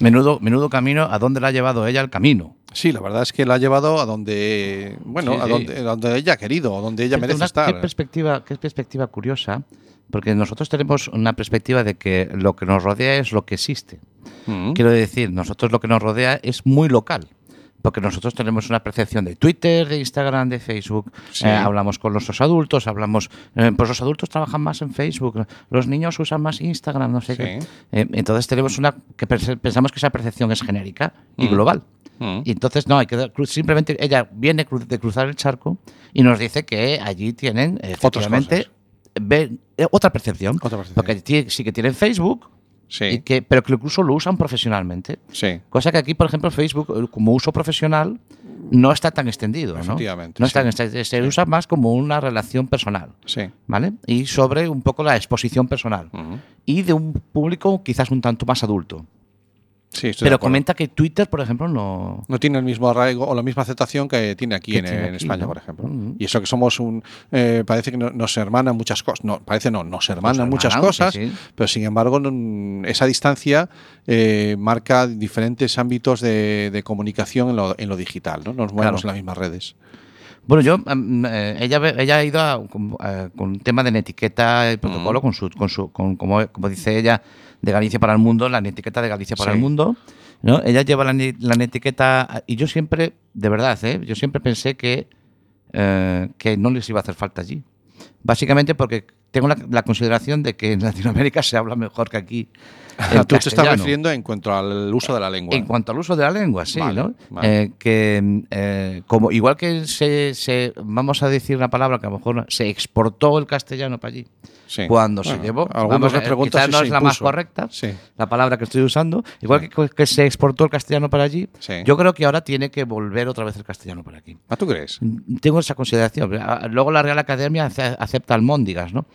Menudo, menudo camino, ¿a dónde la ha llevado ella el camino? Sí, la verdad es que la ha llevado a donde, bueno, Sí, a donde, a donde ella ha querido, a donde ella merece una- estar. Qué perspectiva, qué perspectiva curiosa, porque nosotros tenemos una perspectiva de que lo que nos rodea es lo que existe. Mm. Quiero decir, nosotros lo que nos rodea es muy local. Porque nosotros tenemos una percepción de Twitter, de Instagram, de Facebook. Sí. Eh, hablamos con nuestros adultos, hablamos. eh, pues los adultos trabajan más en Facebook, los niños usan más Instagram, no sé Sí. qué. Eh, entonces tenemos una. que pens- pensamos que esa percepción es genérica y Mm. global. Mm. Y entonces no, hay que simplemente ella viene de cruzar el charco y nos dice que allí tienen efectivamente ven- eh, otra percepción. Otra percepción. Porque sí que tienen Facebook, y Sí, que, pero que incluso lo usan profesionalmente. sí. Cosa que aquí, por ejemplo, Facebook, eh, como uso profesional, no está tan extendido. ¿no? Efectivamente, No está sí. tan extendido, se usa más como una relación personal. Sí. ¿Vale? Y sobre un poco la exposición personal. Y de un público quizás un tanto más adulto. Sí, Pero comenta que Twitter, por ejemplo, no. no tiene el mismo arraigo o la misma aceptación que tiene aquí Que en, tiene en aquí, España, ¿no? por ejemplo. Mm. Y eso que somos un. eh, parece que no- nos hermanan muchas cosas. No, parece no, nos hermanan Nos muchas hermanan, cosas, sí, pero sin embargo, no- esa distancia eh, marca diferentes ámbitos de, de comunicación en lo, en lo digital. ¿no? Nos movemos Claro. en las mismas redes. Bueno, yo, mm, eh, ella, ella ha ido a- con, con un tema de etiqueta y protocolo, con su, con su, con, como, como dice ella, de Galicia para el mundo, la etiqueta de Galicia para Sí. el mundo. ¿no? Ella lleva la, la etiqueta y yo siempre, de verdad, ¿eh? yo siempre pensé que, eh, que no les iba a hacer falta allí. Básicamente porque tengo la, la consideración de que en Latinoamérica se habla mejor que aquí. el Tú te estás refiriendo en cuanto al uso de la lengua. En cuanto al uso de la lengua, sí, Vale, ¿no? vale. Eh, que eh, como igual que se, se- vamos a decir una palabra que a lo mejor se exportó el castellano para allí Sí. cuando se Bueno, llevó. Algunos vamos, les eh, preguntan quizás si no se es la más correcta, Sí. la palabra que estoy usando. Igual que, que se exportó el castellano para allí, Sí. yo creo que ahora tiene que volver otra vez el castellano para aquí. ¿Ah, tú crees? Tengo esa consideración. Ah, Luego la Real Academia ace- acepta almóndigas, ¿no?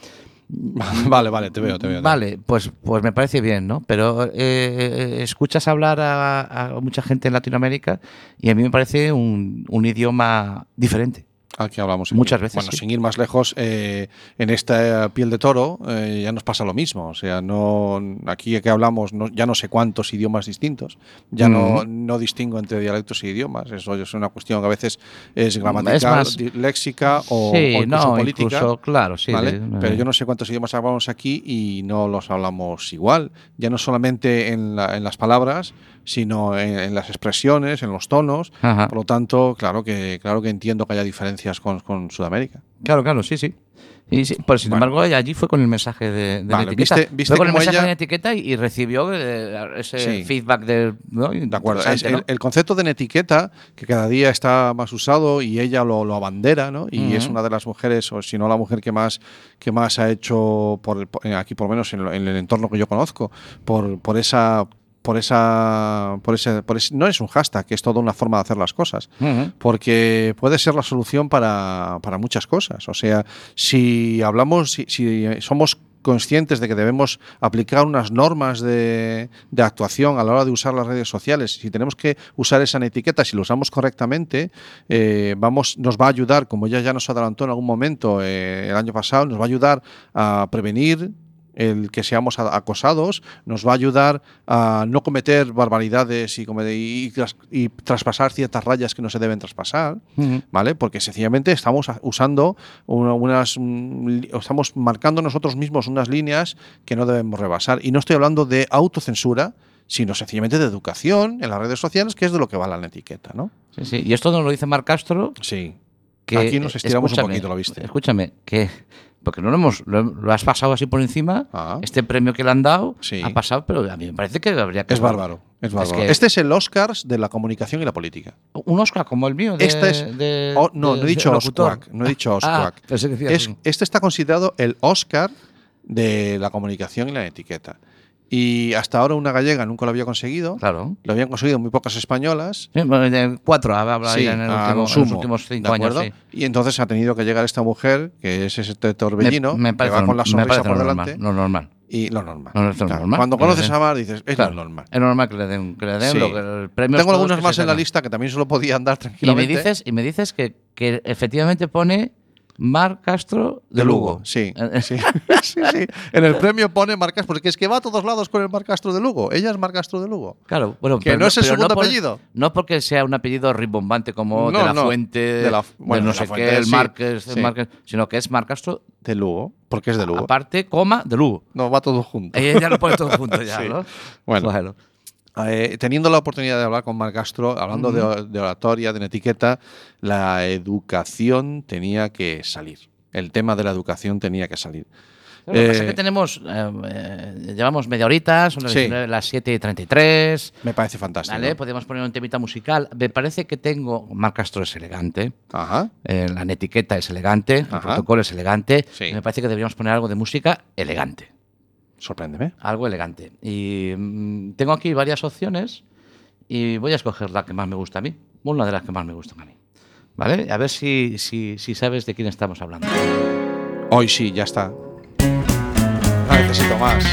vale, vale, te veo, te veo. Vale, pues, pues me parece bien, ¿no? Pero eh, eh, escuchas hablar a, a mucha gente en Latinoamérica y a mí me parece un, un idioma diferente. Aquí hablamos. aquí. Muchas veces, Bueno, sí. sin ir más lejos, eh, en esta piel de toro eh, ya nos pasa lo mismo. O sea, no aquí que hablamos no- ya no sé cuántos idiomas distintos. Ya no, Ujú. no distingo entre dialectos y idiomas. Eso es una cuestión que a veces es gramatical, más- di- léxica o, sí, o incluso no, política. incluso, claro, sí. ¿vale? de- Pero yo no sé cuántos idiomas hablamos aquí y no los hablamos igual. Ya no solamente en, la- en las palabras, sino en, en las expresiones, en los tonos. Ajá. Por lo tanto, claro que, claro que entiendo que haya diferencias con, con Sudamérica. Claro, claro, sí, sí. Y sí, pues sin Bueno. embargo, ella allí fue con el mensaje de, de Vale, la etiqueta. viste- viste fue con el mensaje ella- de etiqueta y, y recibió eh, ese Sí. feedback de. ¿no? De acuerdo. Es el, concepto de etiqueta, que cada día está más usado y ella lo, lo abandera, ¿no? Y es una de las mujeres, o si no la mujer que más, que más ha hecho, por, el- por- aquí por lo menos en, en el entorno que yo conozco, por, por esa... Por esa, por ese, por ese- no es un hashtag, es toda una forma de hacer las cosas. Porque puede ser la solución para, para muchas cosas. O sea, si hablamos, si, si somos conscientes de que debemos aplicar unas normas de, de actuación a la hora de usar las redes sociales, si tenemos que usar esa etiqueta, si lo usamos correctamente, eh, vamos, nos va a ayudar, como ya, ya nos adelantó en algún momento eh, el año pasado, nos va a ayudar a prevenir el que seamos acosados, nos va a ayudar a no cometer barbaridades y, traspasar ciertas rayas que no se deben traspasar. ¿Vale? Porque sencillamente estamos usando una- unas. mm, estamos marcando nosotros mismos unas líneas que no debemos rebasar. Y no estoy hablando de autocensura, sino sencillamente de educación en las redes sociales, que es de lo que va la etiqueta, ¿no? Sí, sí. Y esto nos lo dice Mar Castro, Sí. que Aquí nos estiramos un poquito, ¿lo viste? Escúchame, que porque no lo hemos lo, lo has pasado así por encima. Ah. Este premio que le han dado Sí. ha pasado, pero a mí me parece que habría que Es bárbaro. Es bárbaro. que- Este es el Oscars de la comunicación y la política. un Oscar como el mío. De, Este es- de- Oh, no, de- no he dicho. Osquac, no he dicho Ah, Es- un- este está considerado el Oscar de la comunicación y la etiqueta. Y hasta ahora una gallega nunca lo había conseguido. Claro. Lo habían conseguido muy pocas españolas. Sí, cuatro habla Sí, en, el último- los últimos cinco ¿de años. sí. Y entonces ha tenido que llegar esta mujer, que es ese torbellino, me, me que va con la sonrisa por delante. Lo normal. Y lo normal. No, esto es Claro, normal. Cuando conoces a Mar dices, es Claro, lo normal. Es normal que le den, que le den lo el premio Tengo algunos que más en la lista que también se lo podían dar Y me tranquilamente. dices, y me dices que, que efectivamente pone Mar Castro de, de Lugo, sí, Eh, sí, sí, sí. En el premio pone Marcas, porque es que va a todos lados con el Mar Castro de Lugo. Ella es Mar Castro de Lugo. Claro, bueno, Que no es el segundo por- apellido. No porque sea un apellido rimbombante como No, de la no, Fuente, de la- bueno, no de la sé Fuente, qué, el Márquez, sí. Sino que es Mar Castro, De Lugo, porque es de Lugo. aparte, coma, de Lugo. No, va todo junto. Ella ya lo pone todo junto ya. ¿no? Bueno. Eh, teniendo la oportunidad de hablar con Mar Castro, hablando de, de oratoria, de etiqueta, la educación tenía que salir. El tema de la educación tenía que salir. Lo que pasa es Eh, que tenemos, eh, llevamos media horita, son las, Sí. 19, las 7 y 33. Me parece fantástico. ¿Vale? Podemos poner un temita musical. Me parece que tengo. Mar Castro es elegante. Ajá. la etiqueta es elegante. El protocolo es elegante. Sí. Me parece que deberíamos poner algo de música elegante. Sorpréndeme. Algo elegante. Y mm, tengo aquí varias opciones. Y voy a escoger la que más me gusta a mí. Una de las que más me gustan a mí. ¿Vale? A ver si, si, si sabes de quién estamos hablando. Hoy sí, ya está. No necesito más.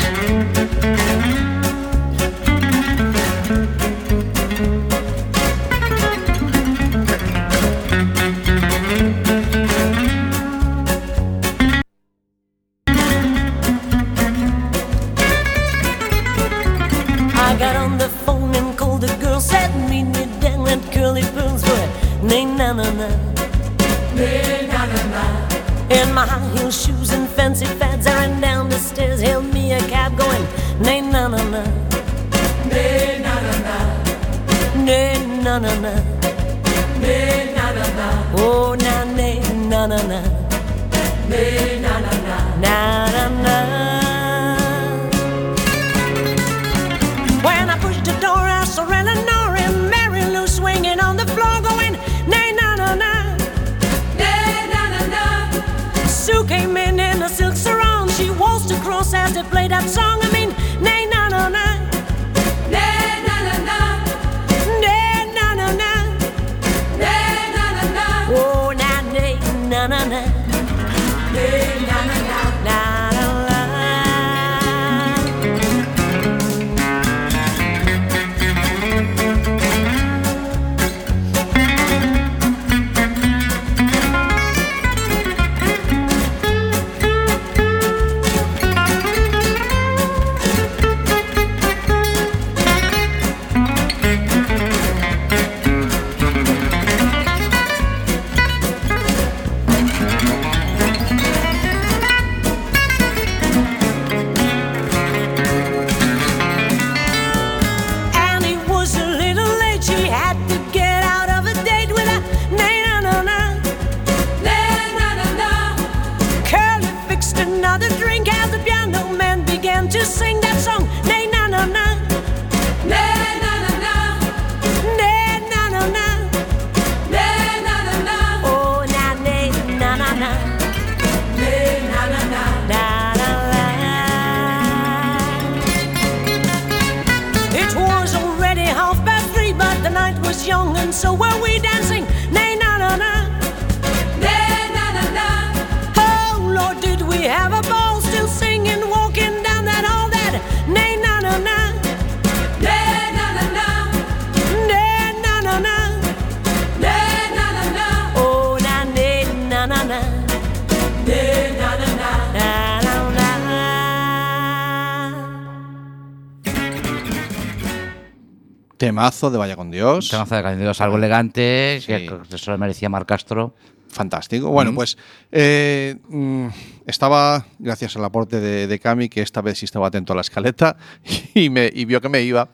Temazo de Vaya con Dios. Temazo de Candidos, algo elegante, Sí. que eso lo merecía Mar Castro. Fantástico. Bueno, Mm. pues eh, mm, estaba, gracias al aporte de, de Cami, que esta vez sí estaba atento a la escaleta y, me, y vio que me iba.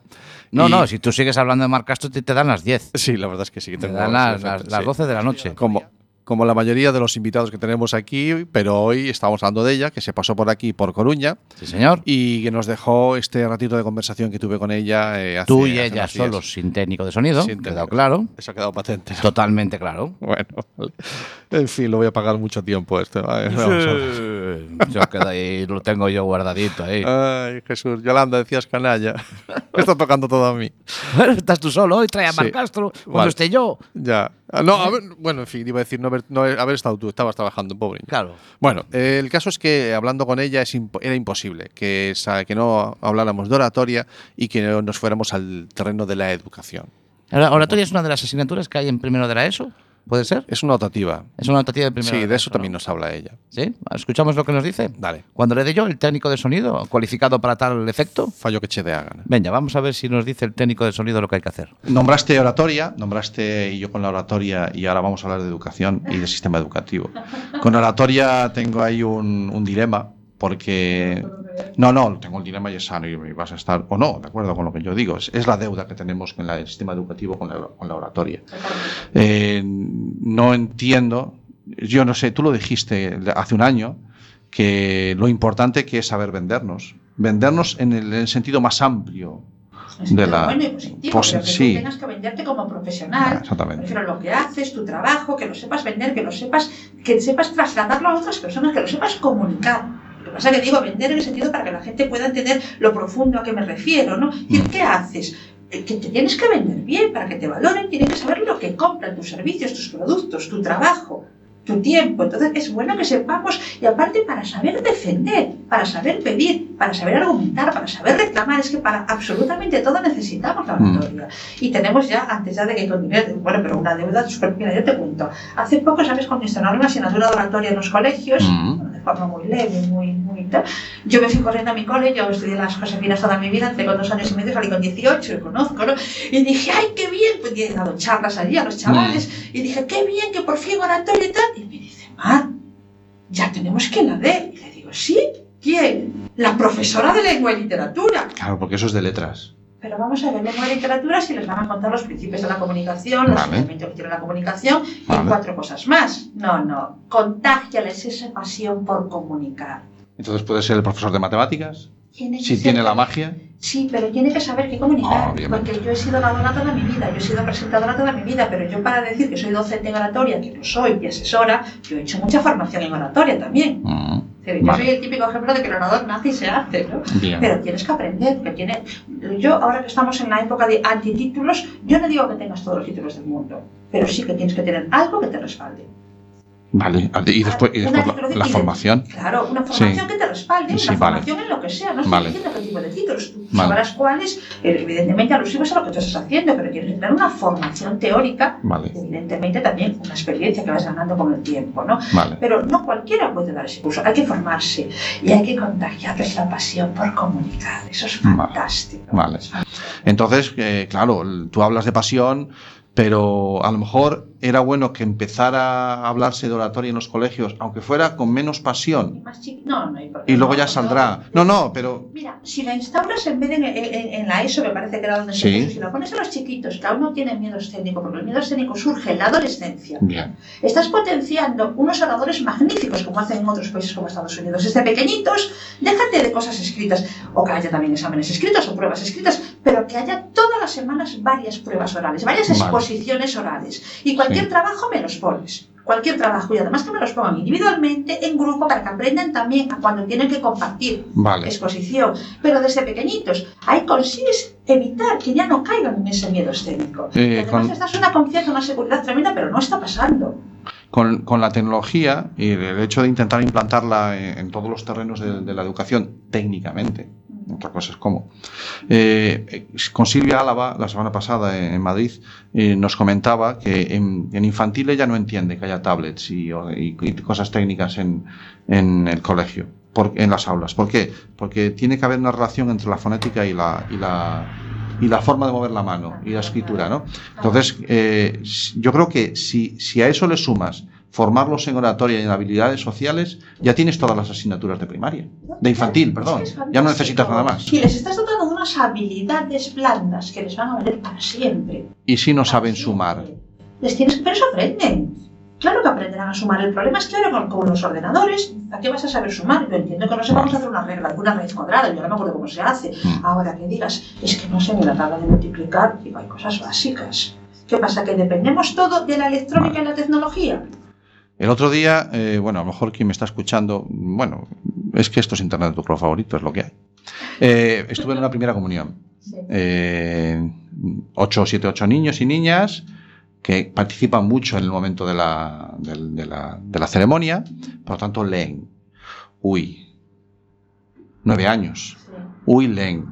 No, Y- no, si tú sigues hablando de Mar Castro, te, te dan las 10. Sí, la verdad es que sí. Te dan sí, las, las- las sí. 12 de la noche. Como, como la mayoría de los invitados que tenemos aquí, pero hoy estamos hablando de ella, que se pasó por aquí, por Coruña, Sí, señor. y que nos dejó este ratito de conversación que tuve con ella. eh, hace- Tú y hace ella solos, sin técnico de sonido, Sin quedado técnico. claro. Eso ha quedado patente. ¿no? Totalmente claro. Bueno, vale. en fin, lo voy a pagar mucho tiempo ver. Yo queda ahí, lo tengo yo guardadito ahí. Ay, Jesús. Yolanda, decías canalla. Me está tocando todo a mí. Estás tú solo hoy, trae a Mar Sí. Castro cuando Vale. esté yo. Ya. Ah, No, a ver, bueno, en fin, iba a decir no haber, no haber estado tú, estabas trabajando, pobre. Claro. Bueno, eh, el caso es que hablando con ella es era imposible que, esa- que no habláramos de oratoria y que no nos fuéramos al terreno de la educación. Oratoria es una de las asignaturas que hay en primero de la ESO, ¿puede ser? Es una optativa. Es una optativa de primero Sí, de, de eso también ¿no? nos habla ella. ¿Sí? ¿Escuchamos lo que nos dice? Dale. Cuando le dé yo el técnico de sonido cualificado para tal efecto. Fallo que che de hagan. Venga, vamos a ver si nos dice el técnico de sonido lo que hay que hacer. Nombraste oratoria, nombraste y yo con la oratoria y ahora vamos a hablar de educación y del sistema educativo. Con oratoria tengo ahí un, un dilema porque no, no, tengo el dilema y es sano y vas a estar o no, de acuerdo con lo que yo digo. Es, es la deuda que tenemos con la- el sistema educativo con la, con la oratoria. Eh, no entiendo, yo no sé, tú lo dijiste hace un año que lo importante que es saber vendernos, vendernos en el, en el sentido más amplio de la bueno y positivo, Pues, pero que sí. tú tengas que venderte como profesional. Ah, exactamente. Prefiero lo que haces, tu trabajo, que lo sepas vender, que lo sepas, que sepas trasladarlo a otras personas, que lo sepas comunicar. Pasa que digo vender en el sentido para que la gente pueda entender lo profundo a que me refiero, ¿no? ¿Y Mm. qué haces? Eh, Que te tienes que vender bien para que te valoren, tienes que saber lo que compran, tus servicios, tus productos, tu trabajo, tu tiempo. Entonces es bueno que sepamos, y aparte para saber defender, para saber pedir, para saber argumentar, para saber reclamar, es que para absolutamente todo necesitamos la Mm. Y tenemos ya, antes ya de que continúe, bueno, pero una deuda súper, yo te cuento. Hace poco, ¿sabes? Instalaron la asignatura de oratoria en los colegios, Mm. Forma muy leve, muy, muy tal, yo me fui corriendo a mi cole, yo estudié las Josefinas toda mi vida, entré con dos años y medio, salí con 18, lo conozco, ¿no? Y dije, ¡ay, qué bien! Pues y he dado charlas allí a los chavales, y dije, ¡qué bien que por fin oratoria y tal! Y me dice, Mar, ya tenemos que la dé. Y le digo, ¿sí? ¿Quién? La profesora de lengua y literatura. Claro, porque eso es de letras. Pero vamos a ver, lengua y literatura si les van a contar los principios de la comunicación, los Vale. elementos que tiene la comunicación y cuatro cosas más. No, no. Contágiales esa pasión por comunicar. Entonces puede ser el profesor de matemáticas, si tiene la magia. Sí, pero tiene que saber qué comunicar. Ah, obviamente. porque yo he sido oradora toda mi vida, yo he sido presentadora toda mi vida, pero yo para decir que soy docente en oratoria, que lo soy, y asesora, yo he hecho mucha formación en oratoria también. Mm, Yo soy el típico ejemplo de que el orador nace y se hace, ¿no? Bien. Pero tienes que aprender, que tiene... Yo, ahora que estamos en la época de antitítulos, yo no digo que tengas todos los títulos del mundo, pero sí que tienes que tener algo que te respalde. Vale. Y después, y la, formación. Claro, una formación Sí. que te respalde, Sí, una vale. formación en lo que sea, no estoy Vale. diciendo qué tipo de títulos, tú Vale. sabrás cuáles, eh, evidentemente alusivos a lo que tú estás haciendo, pero tienes que tener una formación teórica, evidentemente también una experiencia que vas ganando con el tiempo, ¿no? Vale. Pero no cualquiera puede dar ese curso, hay que formarse y hay que contagiarles la pasión por comunicar, eso es fantástico. Vale. Entonces, eh, claro, tú hablas de pasión, pero a lo mejor era bueno que empezara a hablarse de oratoria en los colegios, aunque fuera con menos pasión, chiqui- No, no hay problema. y luego ya saldrá. No, no, pero Mira, si la instauras en vez de en, en- en la ESO, me parece que era donde se puso, si la pones a los chiquitos, que aún no tienen miedo escénico, porque el miedo escénico surge en la adolescencia, bien. estás potenciando unos oradores magníficos, como hacen en otros países como Estados Unidos. Desde pequeñitos, déjate de cosas escritas, o que haya también exámenes escritos o pruebas escritas, pero que haya todas las semanas varias pruebas orales, varias Vale. exposiciones orales. Y cualquier Sí. trabajo me los pones. Cualquier trabajo, y además que me los pongan individualmente, en grupo, para que aprendan también a cuando tienen que compartir Vale. exposición, pero desde pequeñitos. Ahí consigues evitar que ya no caigan en ese miedo escénico. Eh, Además, con- estás una confianza, una seguridad tremenda, pero no está pasando. Con, con la tecnología y el hecho de intentar implantarla en, en todos los terrenos de, de la educación técnicamente, otra cosa es cómo. Eh, con Silvia Álava, la semana pasada en, Madrid, eh, nos comentaba que en, infantil ella no entiende que haya tablets y, cosas técnicas en, en el colegio, en las aulas. ¿Por qué? Porque tiene que haber una relación entre la fonética y la, y la, y la forma de mover la mano y la escritura, ¿no? Entonces, eh, yo creo que si, si a eso le sumas formarlos en oratoria y en habilidades sociales, ya tienes todas las asignaturas de primaria. De infantil, perdón. Ya no necesitas nada más. Y les estás dotando de unas habilidades blandas que les van a valer para siempre. Y si no saben sumar. Les tienes que, pero eso aprenden. Claro que aprenderán a sumar. El problema es que ahora con, con los ordenadores, ¿a qué vas a saber sumar? Yo entiendo que no sepamos hacer una regla, una raíz cuadrada, yo no me acuerdo cómo se hace. Mm. Ahora que digas, es que no sé ni la tabla de multiplicar, digo, hay cosas básicas. ¿Qué pasa? ¿Que dependemos todo de la electrónica y la tecnología? El otro día, eh, bueno, a lo mejor quien me está escuchando, bueno, es que esto es Internet de tu color favorito, es lo que hay. Eh, estuve en una primera comunión. Eh, ocho, siete, ocho niños y niñas que participan mucho en el momento de la, de la, de la ceremonia, por lo tanto leen. Uy, nueve años. Uy, leen.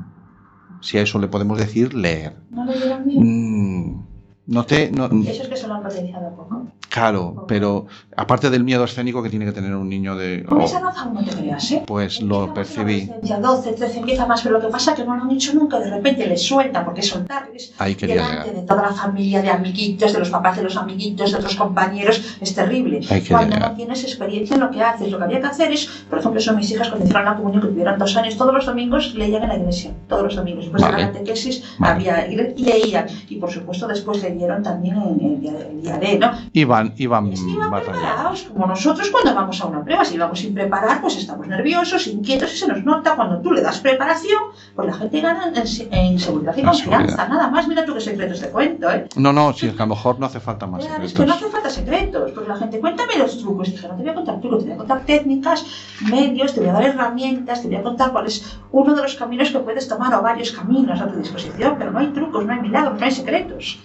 Si a eso le podemos decir leer. ¿No lo dieron bien? Mm, no te, no, Eso es que se lo han potenciado poco. Claro, pero aparte del miedo escénico que tiene que tener un niño de... Con oh, esa edad aún no te creas, ¿eh? pues lo percibí. adolescencia, 12, 13, empieza más, pero lo que pasa es que no lo han hecho nunca, de repente les suelta, porque soltar es Ahí quería delante llegar. de toda la familia, de amiguitos, de los papás de los amiguitos, de otros compañeros, es terrible. Ahí quería Cuando llegar. no tienes experiencia en lo que haces, lo que había que hacer es, por ejemplo, son mis hijas cuando hicieron la comunión, que tuvieron dos años, todos los domingos leían en la iglesia, todos los domingos. Después Vale. de la catequesis Vale. había, y le- y leían, y por supuesto después leyeron también en el día, el día de, ¿no? Iban, iban iban batallando. preparados, como nosotros cuando vamos a una prueba. Si vamos sin preparar, pues estamos nerviosos, inquietos y se nos nota. Cuando tú le das preparación, pues la gente gana en, en seguridad y En confianza. seguridad. Nada más, mira tú qué secretos te cuento, ¿eh? No, no, si es que a lo mejor no hace falta más Claro, es que no secretos. hace falta secretos, porque la gente, cuéntame los trucos. Dije, no te voy a contar trucos, te voy a contar técnicas, medios, te voy a dar herramientas, te voy a contar cuál es uno de los caminos que puedes tomar o varios caminos a tu disposición, pero no hay trucos, no hay milagros, no hay secretos.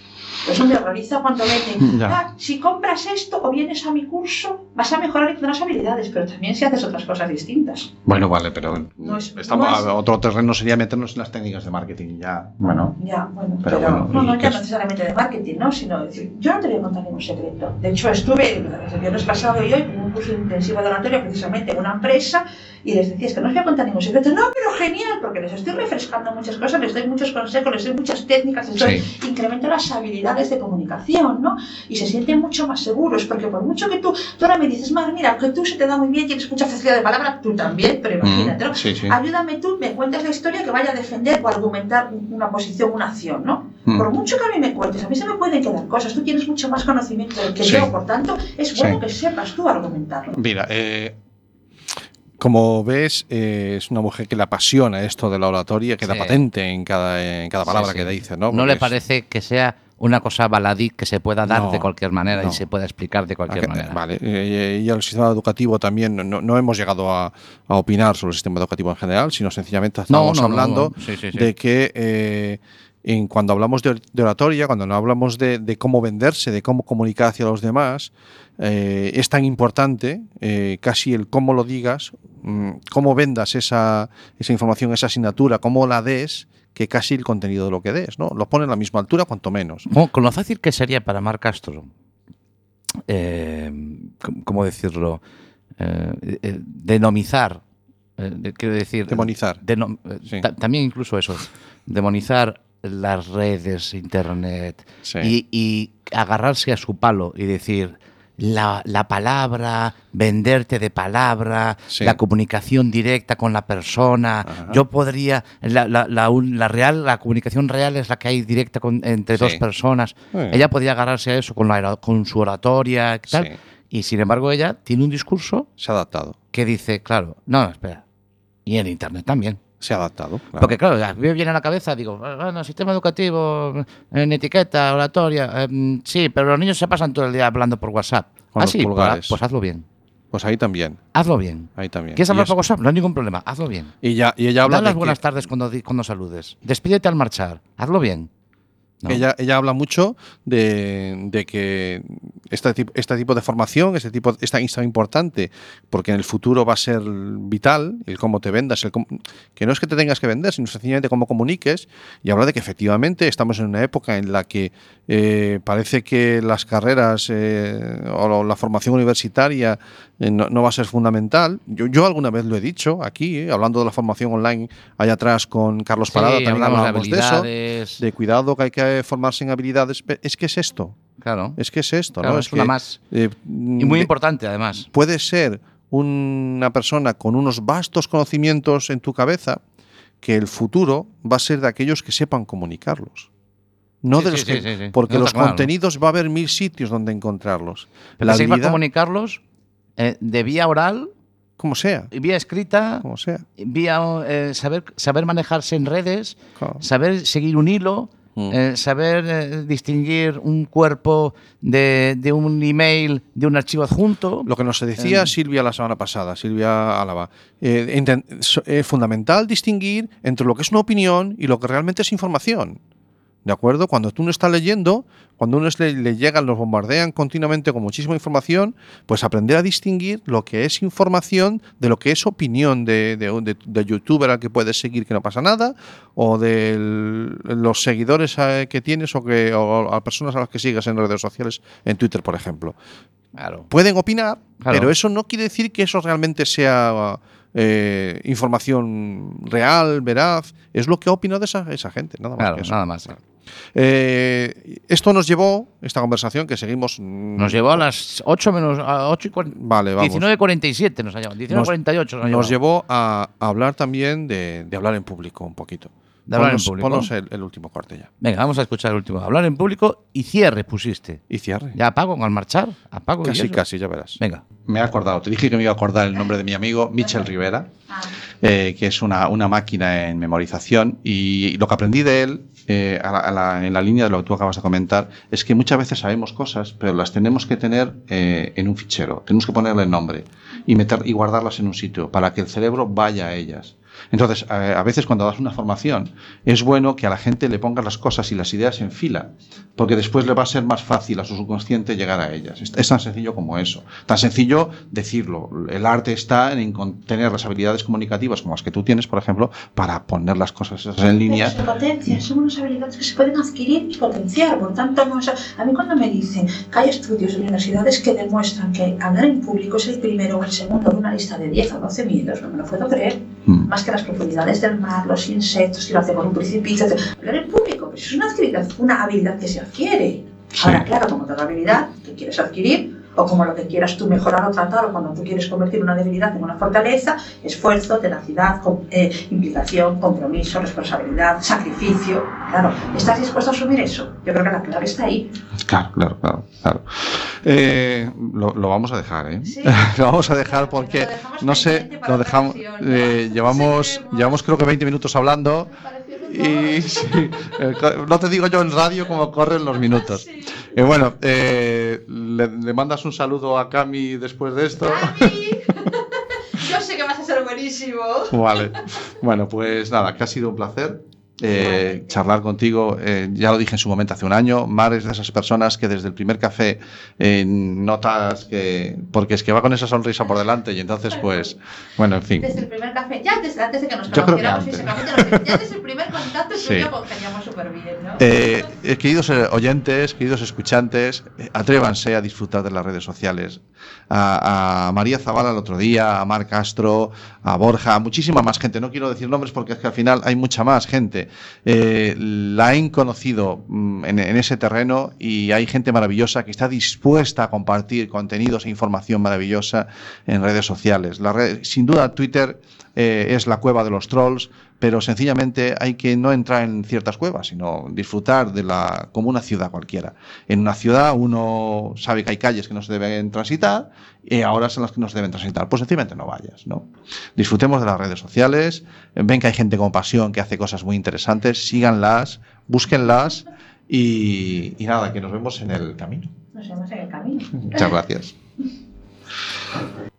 Eso me horroriza cuando venden. "Ah, si compras esto o vienes a mi curso, vas a mejorar tendrás habilidades, pero también si haces otras cosas distintas. Bueno, vale, pero No es- estamos no es- otro terreno sería meternos en las técnicas de marketing ya. Bueno, Ya, bueno, Pero pero, bueno, no, ¿y no ya es? necesariamente de marketing, ¿no? Sino decir, yo no te voy a contar ningún secreto. De hecho, estuve el viernes pasado y hoy en un curso intensivo de oratoria precisamente en una empresa y les decía, es que no os voy a contar ningún secreto. No, pero genial, porque les estoy refrescando muchas cosas, les doy muchos consejos, les doy muchas técnicas, les doy, incremento las habilidades reales de comunicación, ¿no? Y se sienten mucho más seguros, porque por mucho que tú, tú ahora me dices, Mar, mira, que tú se te da muy bien, tienes mucha facilidad de palabra, tú también, pero imagínate, ¿no? Mm, sí, sí. Ayúdame tú, me cuentas la historia que vaya a defender o argumentar una posición, una acción, ¿no? Mm. Por mucho que a mí me cuentes, a mí se me pueden quedar cosas, tú tienes mucho más conocimiento que Sí. yo, por tanto, es bueno Sí. que sepas tú argumentarlo. Mira, eh, como ves, eh, es una mujer que le apasiona esto de la oratoria, queda Sí. patente en cada, en cada palabra Sí, sí. que dice, ¿no? No le parece que sea una cosa baladí que se pueda dar No, de cualquier manera no. y se pueda explicar de cualquier manera. Vale, eh, y el sistema educativo también, no, no hemos llegado a, a opinar sobre el sistema educativo en general, sino sencillamente estamos hablando no. Sí, sí, sí. de que eh, en, cuando hablamos de, or- de oratoria, cuando no hablamos de, de cómo venderse, de cómo comunicar hacia los demás, eh, es tan importante eh, casi el cómo lo digas, mm, cómo vendas esa, esa información, esa asignatura, cómo la des, que casi el contenido de lo que des, ¿no? Lo pone a la misma altura, cuanto menos. Con, con lo fácil que sería para Mar Castro, eh, ¿cómo- ¿cómo decirlo? Eh, eh, denomizar, eh, quiero decir... Demonizar. denom- Sí. ta- también incluso eso, demonizar las redes, internet, Sí. y, y agarrarse a su palo y decir... La, la palabra, venderte de palabra, Sí. la comunicación directa con la persona. Ajá. Yo podría, la, la- la un- la real, la comunicación real es la que hay directa con- entre Sí. dos personas. Ella podía agarrarse a eso con, la, con su oratoria y tal. Sí. Y sin embargo, ella tiene un discurso Se ha adaptado. que dice, claro, no, no, espera. Y en internet también. Se ha adaptado. claro. Porque claro, a mí me viene a la cabeza, digo, bueno, sistema educativo, en etiqueta, oratoria, em, sí, pero los niños se pasan todo el día hablando por WhatsApp. Con ah, los sí, pues, pulgares. pues hazlo bien. Pues ahí también. Hazlo bien. Ahí también. ¿Quieres hablar por WhatsApp? No hay ningún problema. Hazlo bien. Y, ya, y ella habla Da las que- buenas tardes cuando saludes. Despídete al marchar. Hazlo bien. ¿No? Ella, ella habla mucho de, de que este tipo, este tipo de formación, este tipo es tan, es tan importante, porque en el futuro va a ser vital el cómo te vendas, el cómo- que no es que te tengas que vender, sino sencillamente cómo comuniques. Y habla de que efectivamente estamos en una época en la que eh, parece que las carreras eh, o la formación universitaria eh, no, no va a ser fundamental. Yo, yo alguna vez lo he dicho aquí, eh, hablando de la formación online allá atrás con Carlos Sí, Parada, también hablamos de eso de cuidado que hay que formarse en habilidades. Es que es esto, Claro. es que es esto, Claro, ¿no? es una que, más. eh, Y muy de- importante, además. Puede ser una persona con unos vastos conocimientos en tu cabeza que el futuro va a ser de aquellos que sepan comunicarlos. No Sí, de los sí, que, sí, porque No, los claro. contenidos va a haber mil sitios donde encontrarlos. Pero La que habilidad, comunicarlos eh, de vía oral, como sea, vía escrita, como sea. vía eh, saber, saber manejarse en redes, Claro. saber seguir un hilo, Mm. eh, saber eh, distinguir un cuerpo de, de un email, de un archivo adjunto. Lo que nos decía Em. Silvia la semana pasada, Silvia Álava, eh, es fundamental distinguir entre lo que es una opinión y lo que realmente es información. ¿De acuerdo? Cuando tú no estás leyendo, cuando uno le, le llegan, los bombardean continuamente con muchísima información, pues aprender a distinguir lo que es información de lo que es opinión de, de, un- de- de youtuber al que puedes seguir que no pasa nada, o de los seguidores eh, que tienes o, que, o a personas a las que sigas en redes sociales, en Twitter, por ejemplo Claro. pueden opinar, Claro. pero eso no quiere decir que eso realmente sea eh, información real, veraz. Es lo que ha opinado esa, esa gente, nada más. Claro, que eso. nada más. Eh, esto nos llevó, esta conversación que seguimos. mm, Nos llevó a las 8 menos. A 8 y Vale, vamos. 19.47 nos ha llevado. 19.48 nos, ha Nos llevó a, a hablar también de, de hablar en público un poquito. De hablar en público. ponnos el, el último corte ya. Venga, vamos a escuchar el último. Hablar en público y cierre pusiste. Y cierre. Ya apago al marchar. Apago y casi, casi, ya verás. Venga. Me he acordado, te dije que me iba a acordar el nombre de mi amigo Michel Rivera, eh, que es una, una máquina en memorización y lo que aprendí de él, eh, a la- a la- en la línea de lo que tú acabas de comentar, es que muchas veces sabemos cosas, pero las tenemos que tener eh, en un fichero, tenemos que ponerle nombre y, meter, y guardarlas en un sitio para que el cerebro vaya a ellas. Entonces, a, veces cuando das una formación, es bueno que a la gente le pongas las cosas y las ideas en fila, porque después le va a ser más fácil a su subconsciente llegar a ellas. Es, tan sencillo como eso. Tan sencillo decirlo. El arte está en tener las habilidades comunicativas como las que tú tienes, por ejemplo, para poner las cosas en línea. son unas habilidades que se pueden adquirir y potenciar. Por tanto, a mí cuando me dicen que hay estudios de universidades que demuestran que hablar en público es el primero o el segundo de una lista de 10 o 12 miedos, no me lo puedo creer. Mm. Más que las profundidades del mar, los insectos, tirarte por un precipicio. Hablar en público Pues es una una habilidad que se adquiere. Ahora, claro, como toda habilidad que quieres adquirir, o como lo que quieras tú mejorar o tratar, o cuando tú quieres convertir una debilidad en una fortaleza, esfuerzo, tenacidad, com- eh, implicación, compromiso, responsabilidad, sacrificio. Claro, ¿estás dispuesto a asumir eso? Yo creo que la clave está ahí. Claro, claro, claro. claro. Eh, lo, lo vamos a dejar, ¿eh? Sí. lo vamos a dejar porque, no sé, lo dejamos, eh, llevamos, llevamos creo que 20 minutos hablando y sí, eh, no te digo yo en radio cómo corren los minutos. Y bueno, eh, le, le mandas un saludo a Cami después de esto. Yo sé que vas a ser buenísimo. Vale. Bueno, pues nada, que ha sido un placer. Eh, charlar contigo, eh, ya lo dije en su momento hace un año, Mar es de esas personas que desde el primer café eh, notas que, porque es que va con esa sonrisa por delante y entonces pues, bueno, en fin. Desde el primer café, ya desde antes de que nos que conociéramos físicamente, ya desde el primer contacto Sí. yo congeniamos súper bien, ¿no? Queridos oyentes, queridos escuchantes, atrévanse a disfrutar de las redes sociales. A, a María Zavala el otro día, a Mar Castro, a Borja, a muchísima más gente. No quiero decir nombres porque es que al final hay mucha más gente. Eh, la han conocido mm, en, ese terreno y hay gente maravillosa que está dispuesta a compartir contenidos e información maravillosa en redes sociales. Sin duda, Twitter eh, es la cueva de los trolls, pero sencillamente hay que no entrar en ciertas cuevas, sino disfrutar de la como una ciudad cualquiera. En una ciudad uno sabe que hay calles que no se deben transitar y ahora son las que no se deben transitar. Pues sencillamente no vayas, ¿no? Disfrutemos de las redes sociales, ven que hay gente con pasión que hace cosas muy interesantes, síganlas, búsquenlas y, y nada, que nos vemos en el camino. Nos vemos en el camino. Muchas gracias.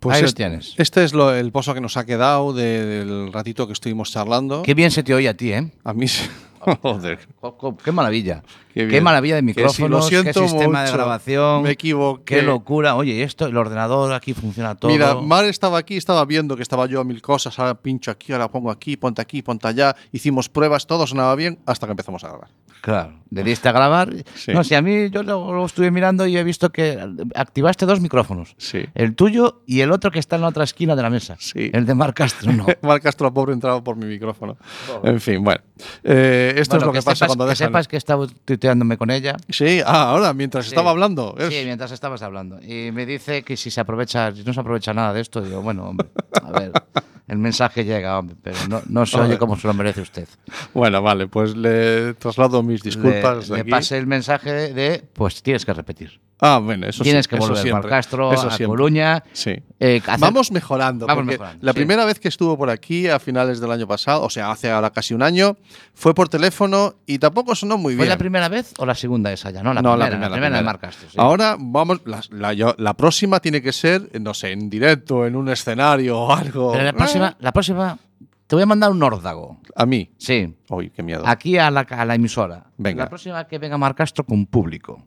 Pues Ahí lo este, tienes. este es lo- el pozo que nos ha quedado de- del ratito que estuvimos charlando. Qué bien se te oye a ti, ¿eh? A mí se- Joder. Jo- jo- Qué maravilla. Qué maravilla de Que sí, lo micrófonos, qué sistema de grabación. Me equivoqué. Qué locura. Oye, esto, el ordenador aquí funciona todo. Mira, Mar estaba aquí, estaba viendo que estaba yo a mil cosas, ahora pincho aquí, ahora pongo aquí, ponte aquí, ponte allá. Hicimos pruebas, todo sonaba bien hasta que empezamos a grabar. Claro, le diste a grabar. Sí. No, si a mí yo lo, lo estuve mirando y he visto que activaste dos micrófonos. Sí. El tuyo y el otro que está en la otra esquina de la mesa. Sí. El de Mar Castro, no. Mar Castro, pobre, entraba por mi micrófono. En fin, bueno. Eh, esto Bueno, es lo que, pasa sepas, cuando que dejan... sepas que estaba tuiteándome con ella. Sí, ah, ahora, mientras Sí. estaba hablando. es- Sí, mientras estabas hablando. Y me dice que si se aprovecha, si no se aprovecha nada de esto, digo, bueno, hombre, a ver, el mensaje llega, hombre, pero no, no se oye como se lo merece usted. Bueno, vale, pues le traslado mis disculpas. Le, de le aquí. pasé el mensaje de, pues tienes que repetir. Ah, bueno, eso tienes sí, que eso volver siempre, Mar Castro, eso a. Coruña. Sí. eh, hacer- Vamos mejorando. Vamos mejorando, La sí. primera vez que estuvo por aquí, a finales del año pasado, o sea, hace ahora casi un año, fue por teléfono y tampoco sonó muy ¿Fue bien. la primera vez o la segunda esa ya? No, la No, primera, la primera, la primera de. Mar Castro, sí. Ahora vamos, la, la- la próxima tiene que ser, no sé, en directo, en un escenario o algo. Pero la próxima, la próxima, te voy a mandar un órdago. A mí. Sí. Uy, qué miedo. Aquí a la, a la emisora. Venga. La próxima que venga Mar Castro con público.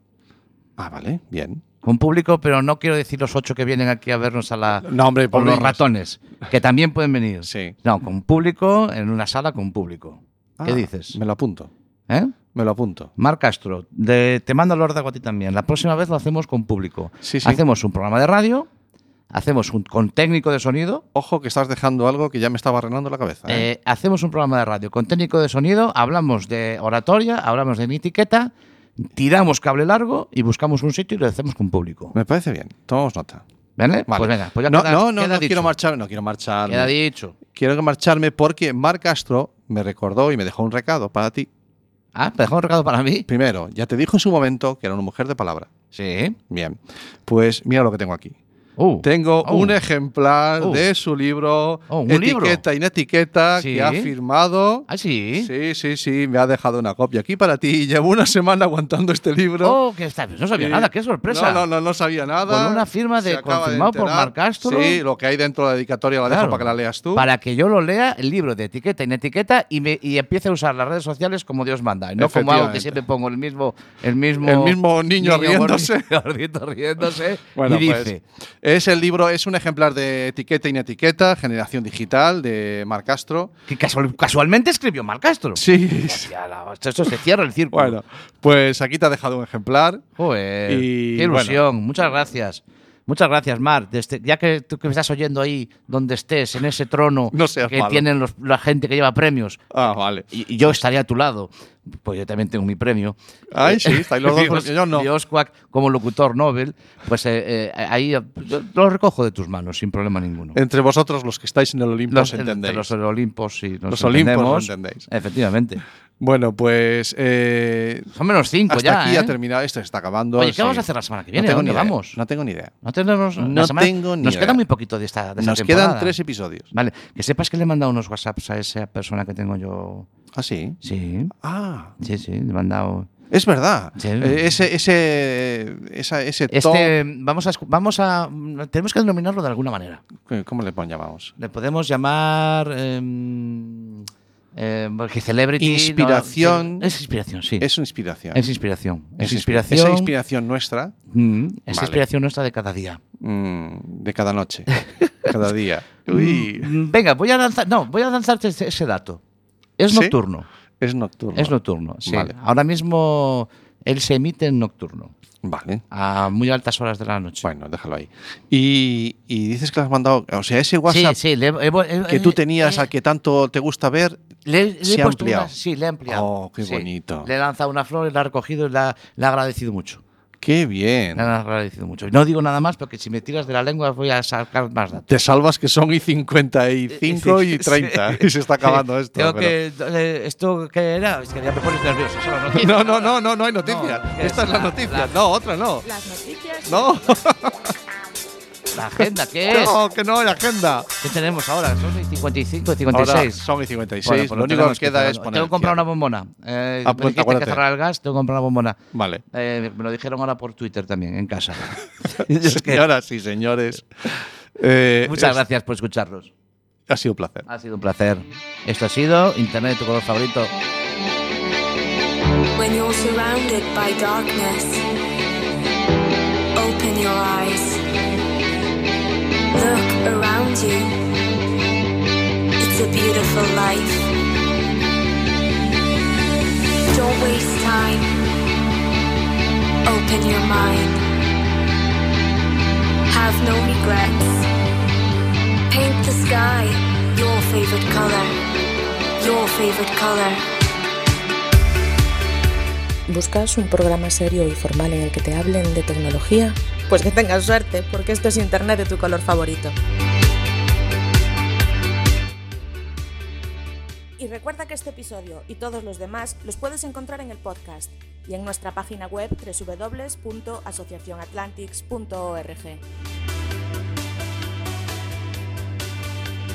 Ah, vale, bien. Con público, pero no quiero decir los ocho que vienen aquí a vernos a la. No, hombre, por los ratones, que también pueden venir. Sí. No, con público, en una sala con público. ¿Qué Ah, dices? Me lo apunto. ¿Eh? Me lo apunto. Mar Castro, de- te mando el órdago a ti también. La próxima vez lo hacemos con público. Sí, sí. Hacemos un programa de radio, hacemos un con técnico de sonido, Ojo que estás dejando algo que ya me estaba renando la cabeza. ¿eh? eh, hacemos un programa de radio con técnico de sonido, hablamos de oratoria, hablamos de etiqueta, tiramos cable largo y buscamos un sitio y lo hacemos con público. Me parece bien. Tomamos nota. ¿Vale? Vale. Pues venga, pues ya no, queda- no, no, queda no dicho. quiero marchar, no quiero marchar. Queda dicho. Quiero marcharme porque Mar Castro me recordó y me dejó un recado para ti. Ah, ¿te dejó un recado para mí? Primero, ya te dijo en su momento que era una mujer de palabra. Sí. Bien. Pues mira lo que tengo aquí. Uh, Tengo oh. un ejemplar Uh. de su libro Oh, ¿un libro? Etiqueta y etiqueta Sí. que ha firmado. Ah, sí. Sí, sí, sí, me ha dejado una copia aquí para ti. Llevo una semana aguantando este libro. Oh, que está. No sabía Sí. nada, qué sorpresa. No, no, no, no sabía nada. Con una firma de- confirmado por enterar. Mar Castro. Sí, lo que hay dentro de la dedicatoria la dejo para que la leas tú. Para que yo lo lea, el libro de etiqueta y etiqueta y, me, y empiece a usar las redes sociales como Dios manda. Y no como algo que siempre pongo el mismo, el mismo, El mismo niño riéndose. gordito riéndose. Bueno, y pues, dice: es el libro, es un ejemplar de etiqueta y etiqueta, generación digital de Mar Castro. que casual- casualmente escribió Mar Castro. Sí. Ya esto, esto se cierra el círculo. Bueno, pues aquí te ha dejado un ejemplar. Joder, y, qué ilusión. Muchas gracias. Muchas gracias, Mar. Desde- ya que tú que me estás oyendo ahí, donde estés, en ese trono No que malo. tienen los- la gente que lleva premios, Ah, vale. y, y yo estaré a tu lado. Pues yo también tengo mi premio. Ay, sí, estáis los dos. Yo no. Dios Quack, como locutor Nobel, pues eh, eh, ahí eh, yo lo recojo de tus manos sin problema ninguno. Entre vosotros, los que estáis en el Olimpo, Los, os entendéis. los Olimpos y nos Los Olimpos lo entendéis. Efectivamente. Bueno, pues. eh, Son menos cinco hasta ya. aquí ¿eh? ha terminado. Esto se está acabando. Oye, ¿qué sí. vamos a hacer la semana que viene? No tengo ¿Dónde ni idea. vamos? No tengo ni idea. No tenemos. No semana- tengo ni Nos idea. queda muy poquito de esta, de esta Nos temporada. quedan tres episodios. Vale, que sepas que le he mandado unos WhatsApps a esa persona que tengo yo. ¿Ah, sí? Sí, Ah, sí, sí, le he mandado. es verdad. Sí. Eh, ese, ese, esa- ese Este, top- vamos a, vamos a, tenemos que denominarlo de alguna manera. ¿Cómo le llamamos? Le podemos llamar, em, eh, porque celebrity. no, Inspiración. es inspiración, sí. Es inspiración. Es inspiración. Es, inspi- inspiración. Esa inspiración nuestra Mm, es Vale. inspiración nuestra de cada día. mm, de cada noche, cada día. Uy, Mm, Venga, voy a lanzar, no, voy a lanzarte ese, ese dato. Es ¿Sí? nocturno. Es nocturno. Es nocturno, sí. Vale. Ahora mismo él se emite en nocturno, Vale. a muy altas horas de la noche. Bueno, déjalo ahí. Y, y dices que le has mandado, o sea, ese WhatsApp sí, sí, le, he- he- que tú tenías he- al que tanto te gusta ver, se ha ampliado. una- sí, le he ampliado. Oh, qué Sí. bonito. Le he lanzado una flor, la ha recogido y la, le ha agradecido mucho. Qué bien. Agradecido mucho. No digo nada más porque si me tiras de la lengua voy a sacar más datos. Te salvas que son y 55 y Sí. 30 y se está acabando esto. Tengo pero- que. eh, ¿Esto qué era? Es que ya me pones nervioso. No, no, no, no, no hay noticias. No, Esta es la noticia. la- No, otra no. Las noticias. No, La agenda, ¿qué es? no, que no hay agenda. ¿Qué tenemos ahora? Son y 55, y Ahora 56. son y 56. Bueno, pues lo único que queda cerrar. es poner. Tengo que comprar una bombona. Eh, Ah, me pues, que cerrar el gas, tengo que comprar una bombona. Vale. Eh, me lo dijeron ahora por Twitter también, en casa. Que- Señoras y señores. eh, muchas es- gracias por escucharnos. Ha sido un placer. Ha sido un placer. Esto ha sido Internet, tu color favorito. When you're surrounded by darkness, open your eyes. Look around you. It's a beautiful life. Don't waste time. Open your mind. Have no regrets. Paint the sky your favorite color. Your favorite color. ¿Buscas un programa serio y formal en el que te hablen de tecnología? Pues que tengas suerte, porque esto es Internet de tu color favorito. Y recuerda que este episodio y todos los demás los puedes encontrar en el podcast y en nuestra página web www.asociacionatlantics.org.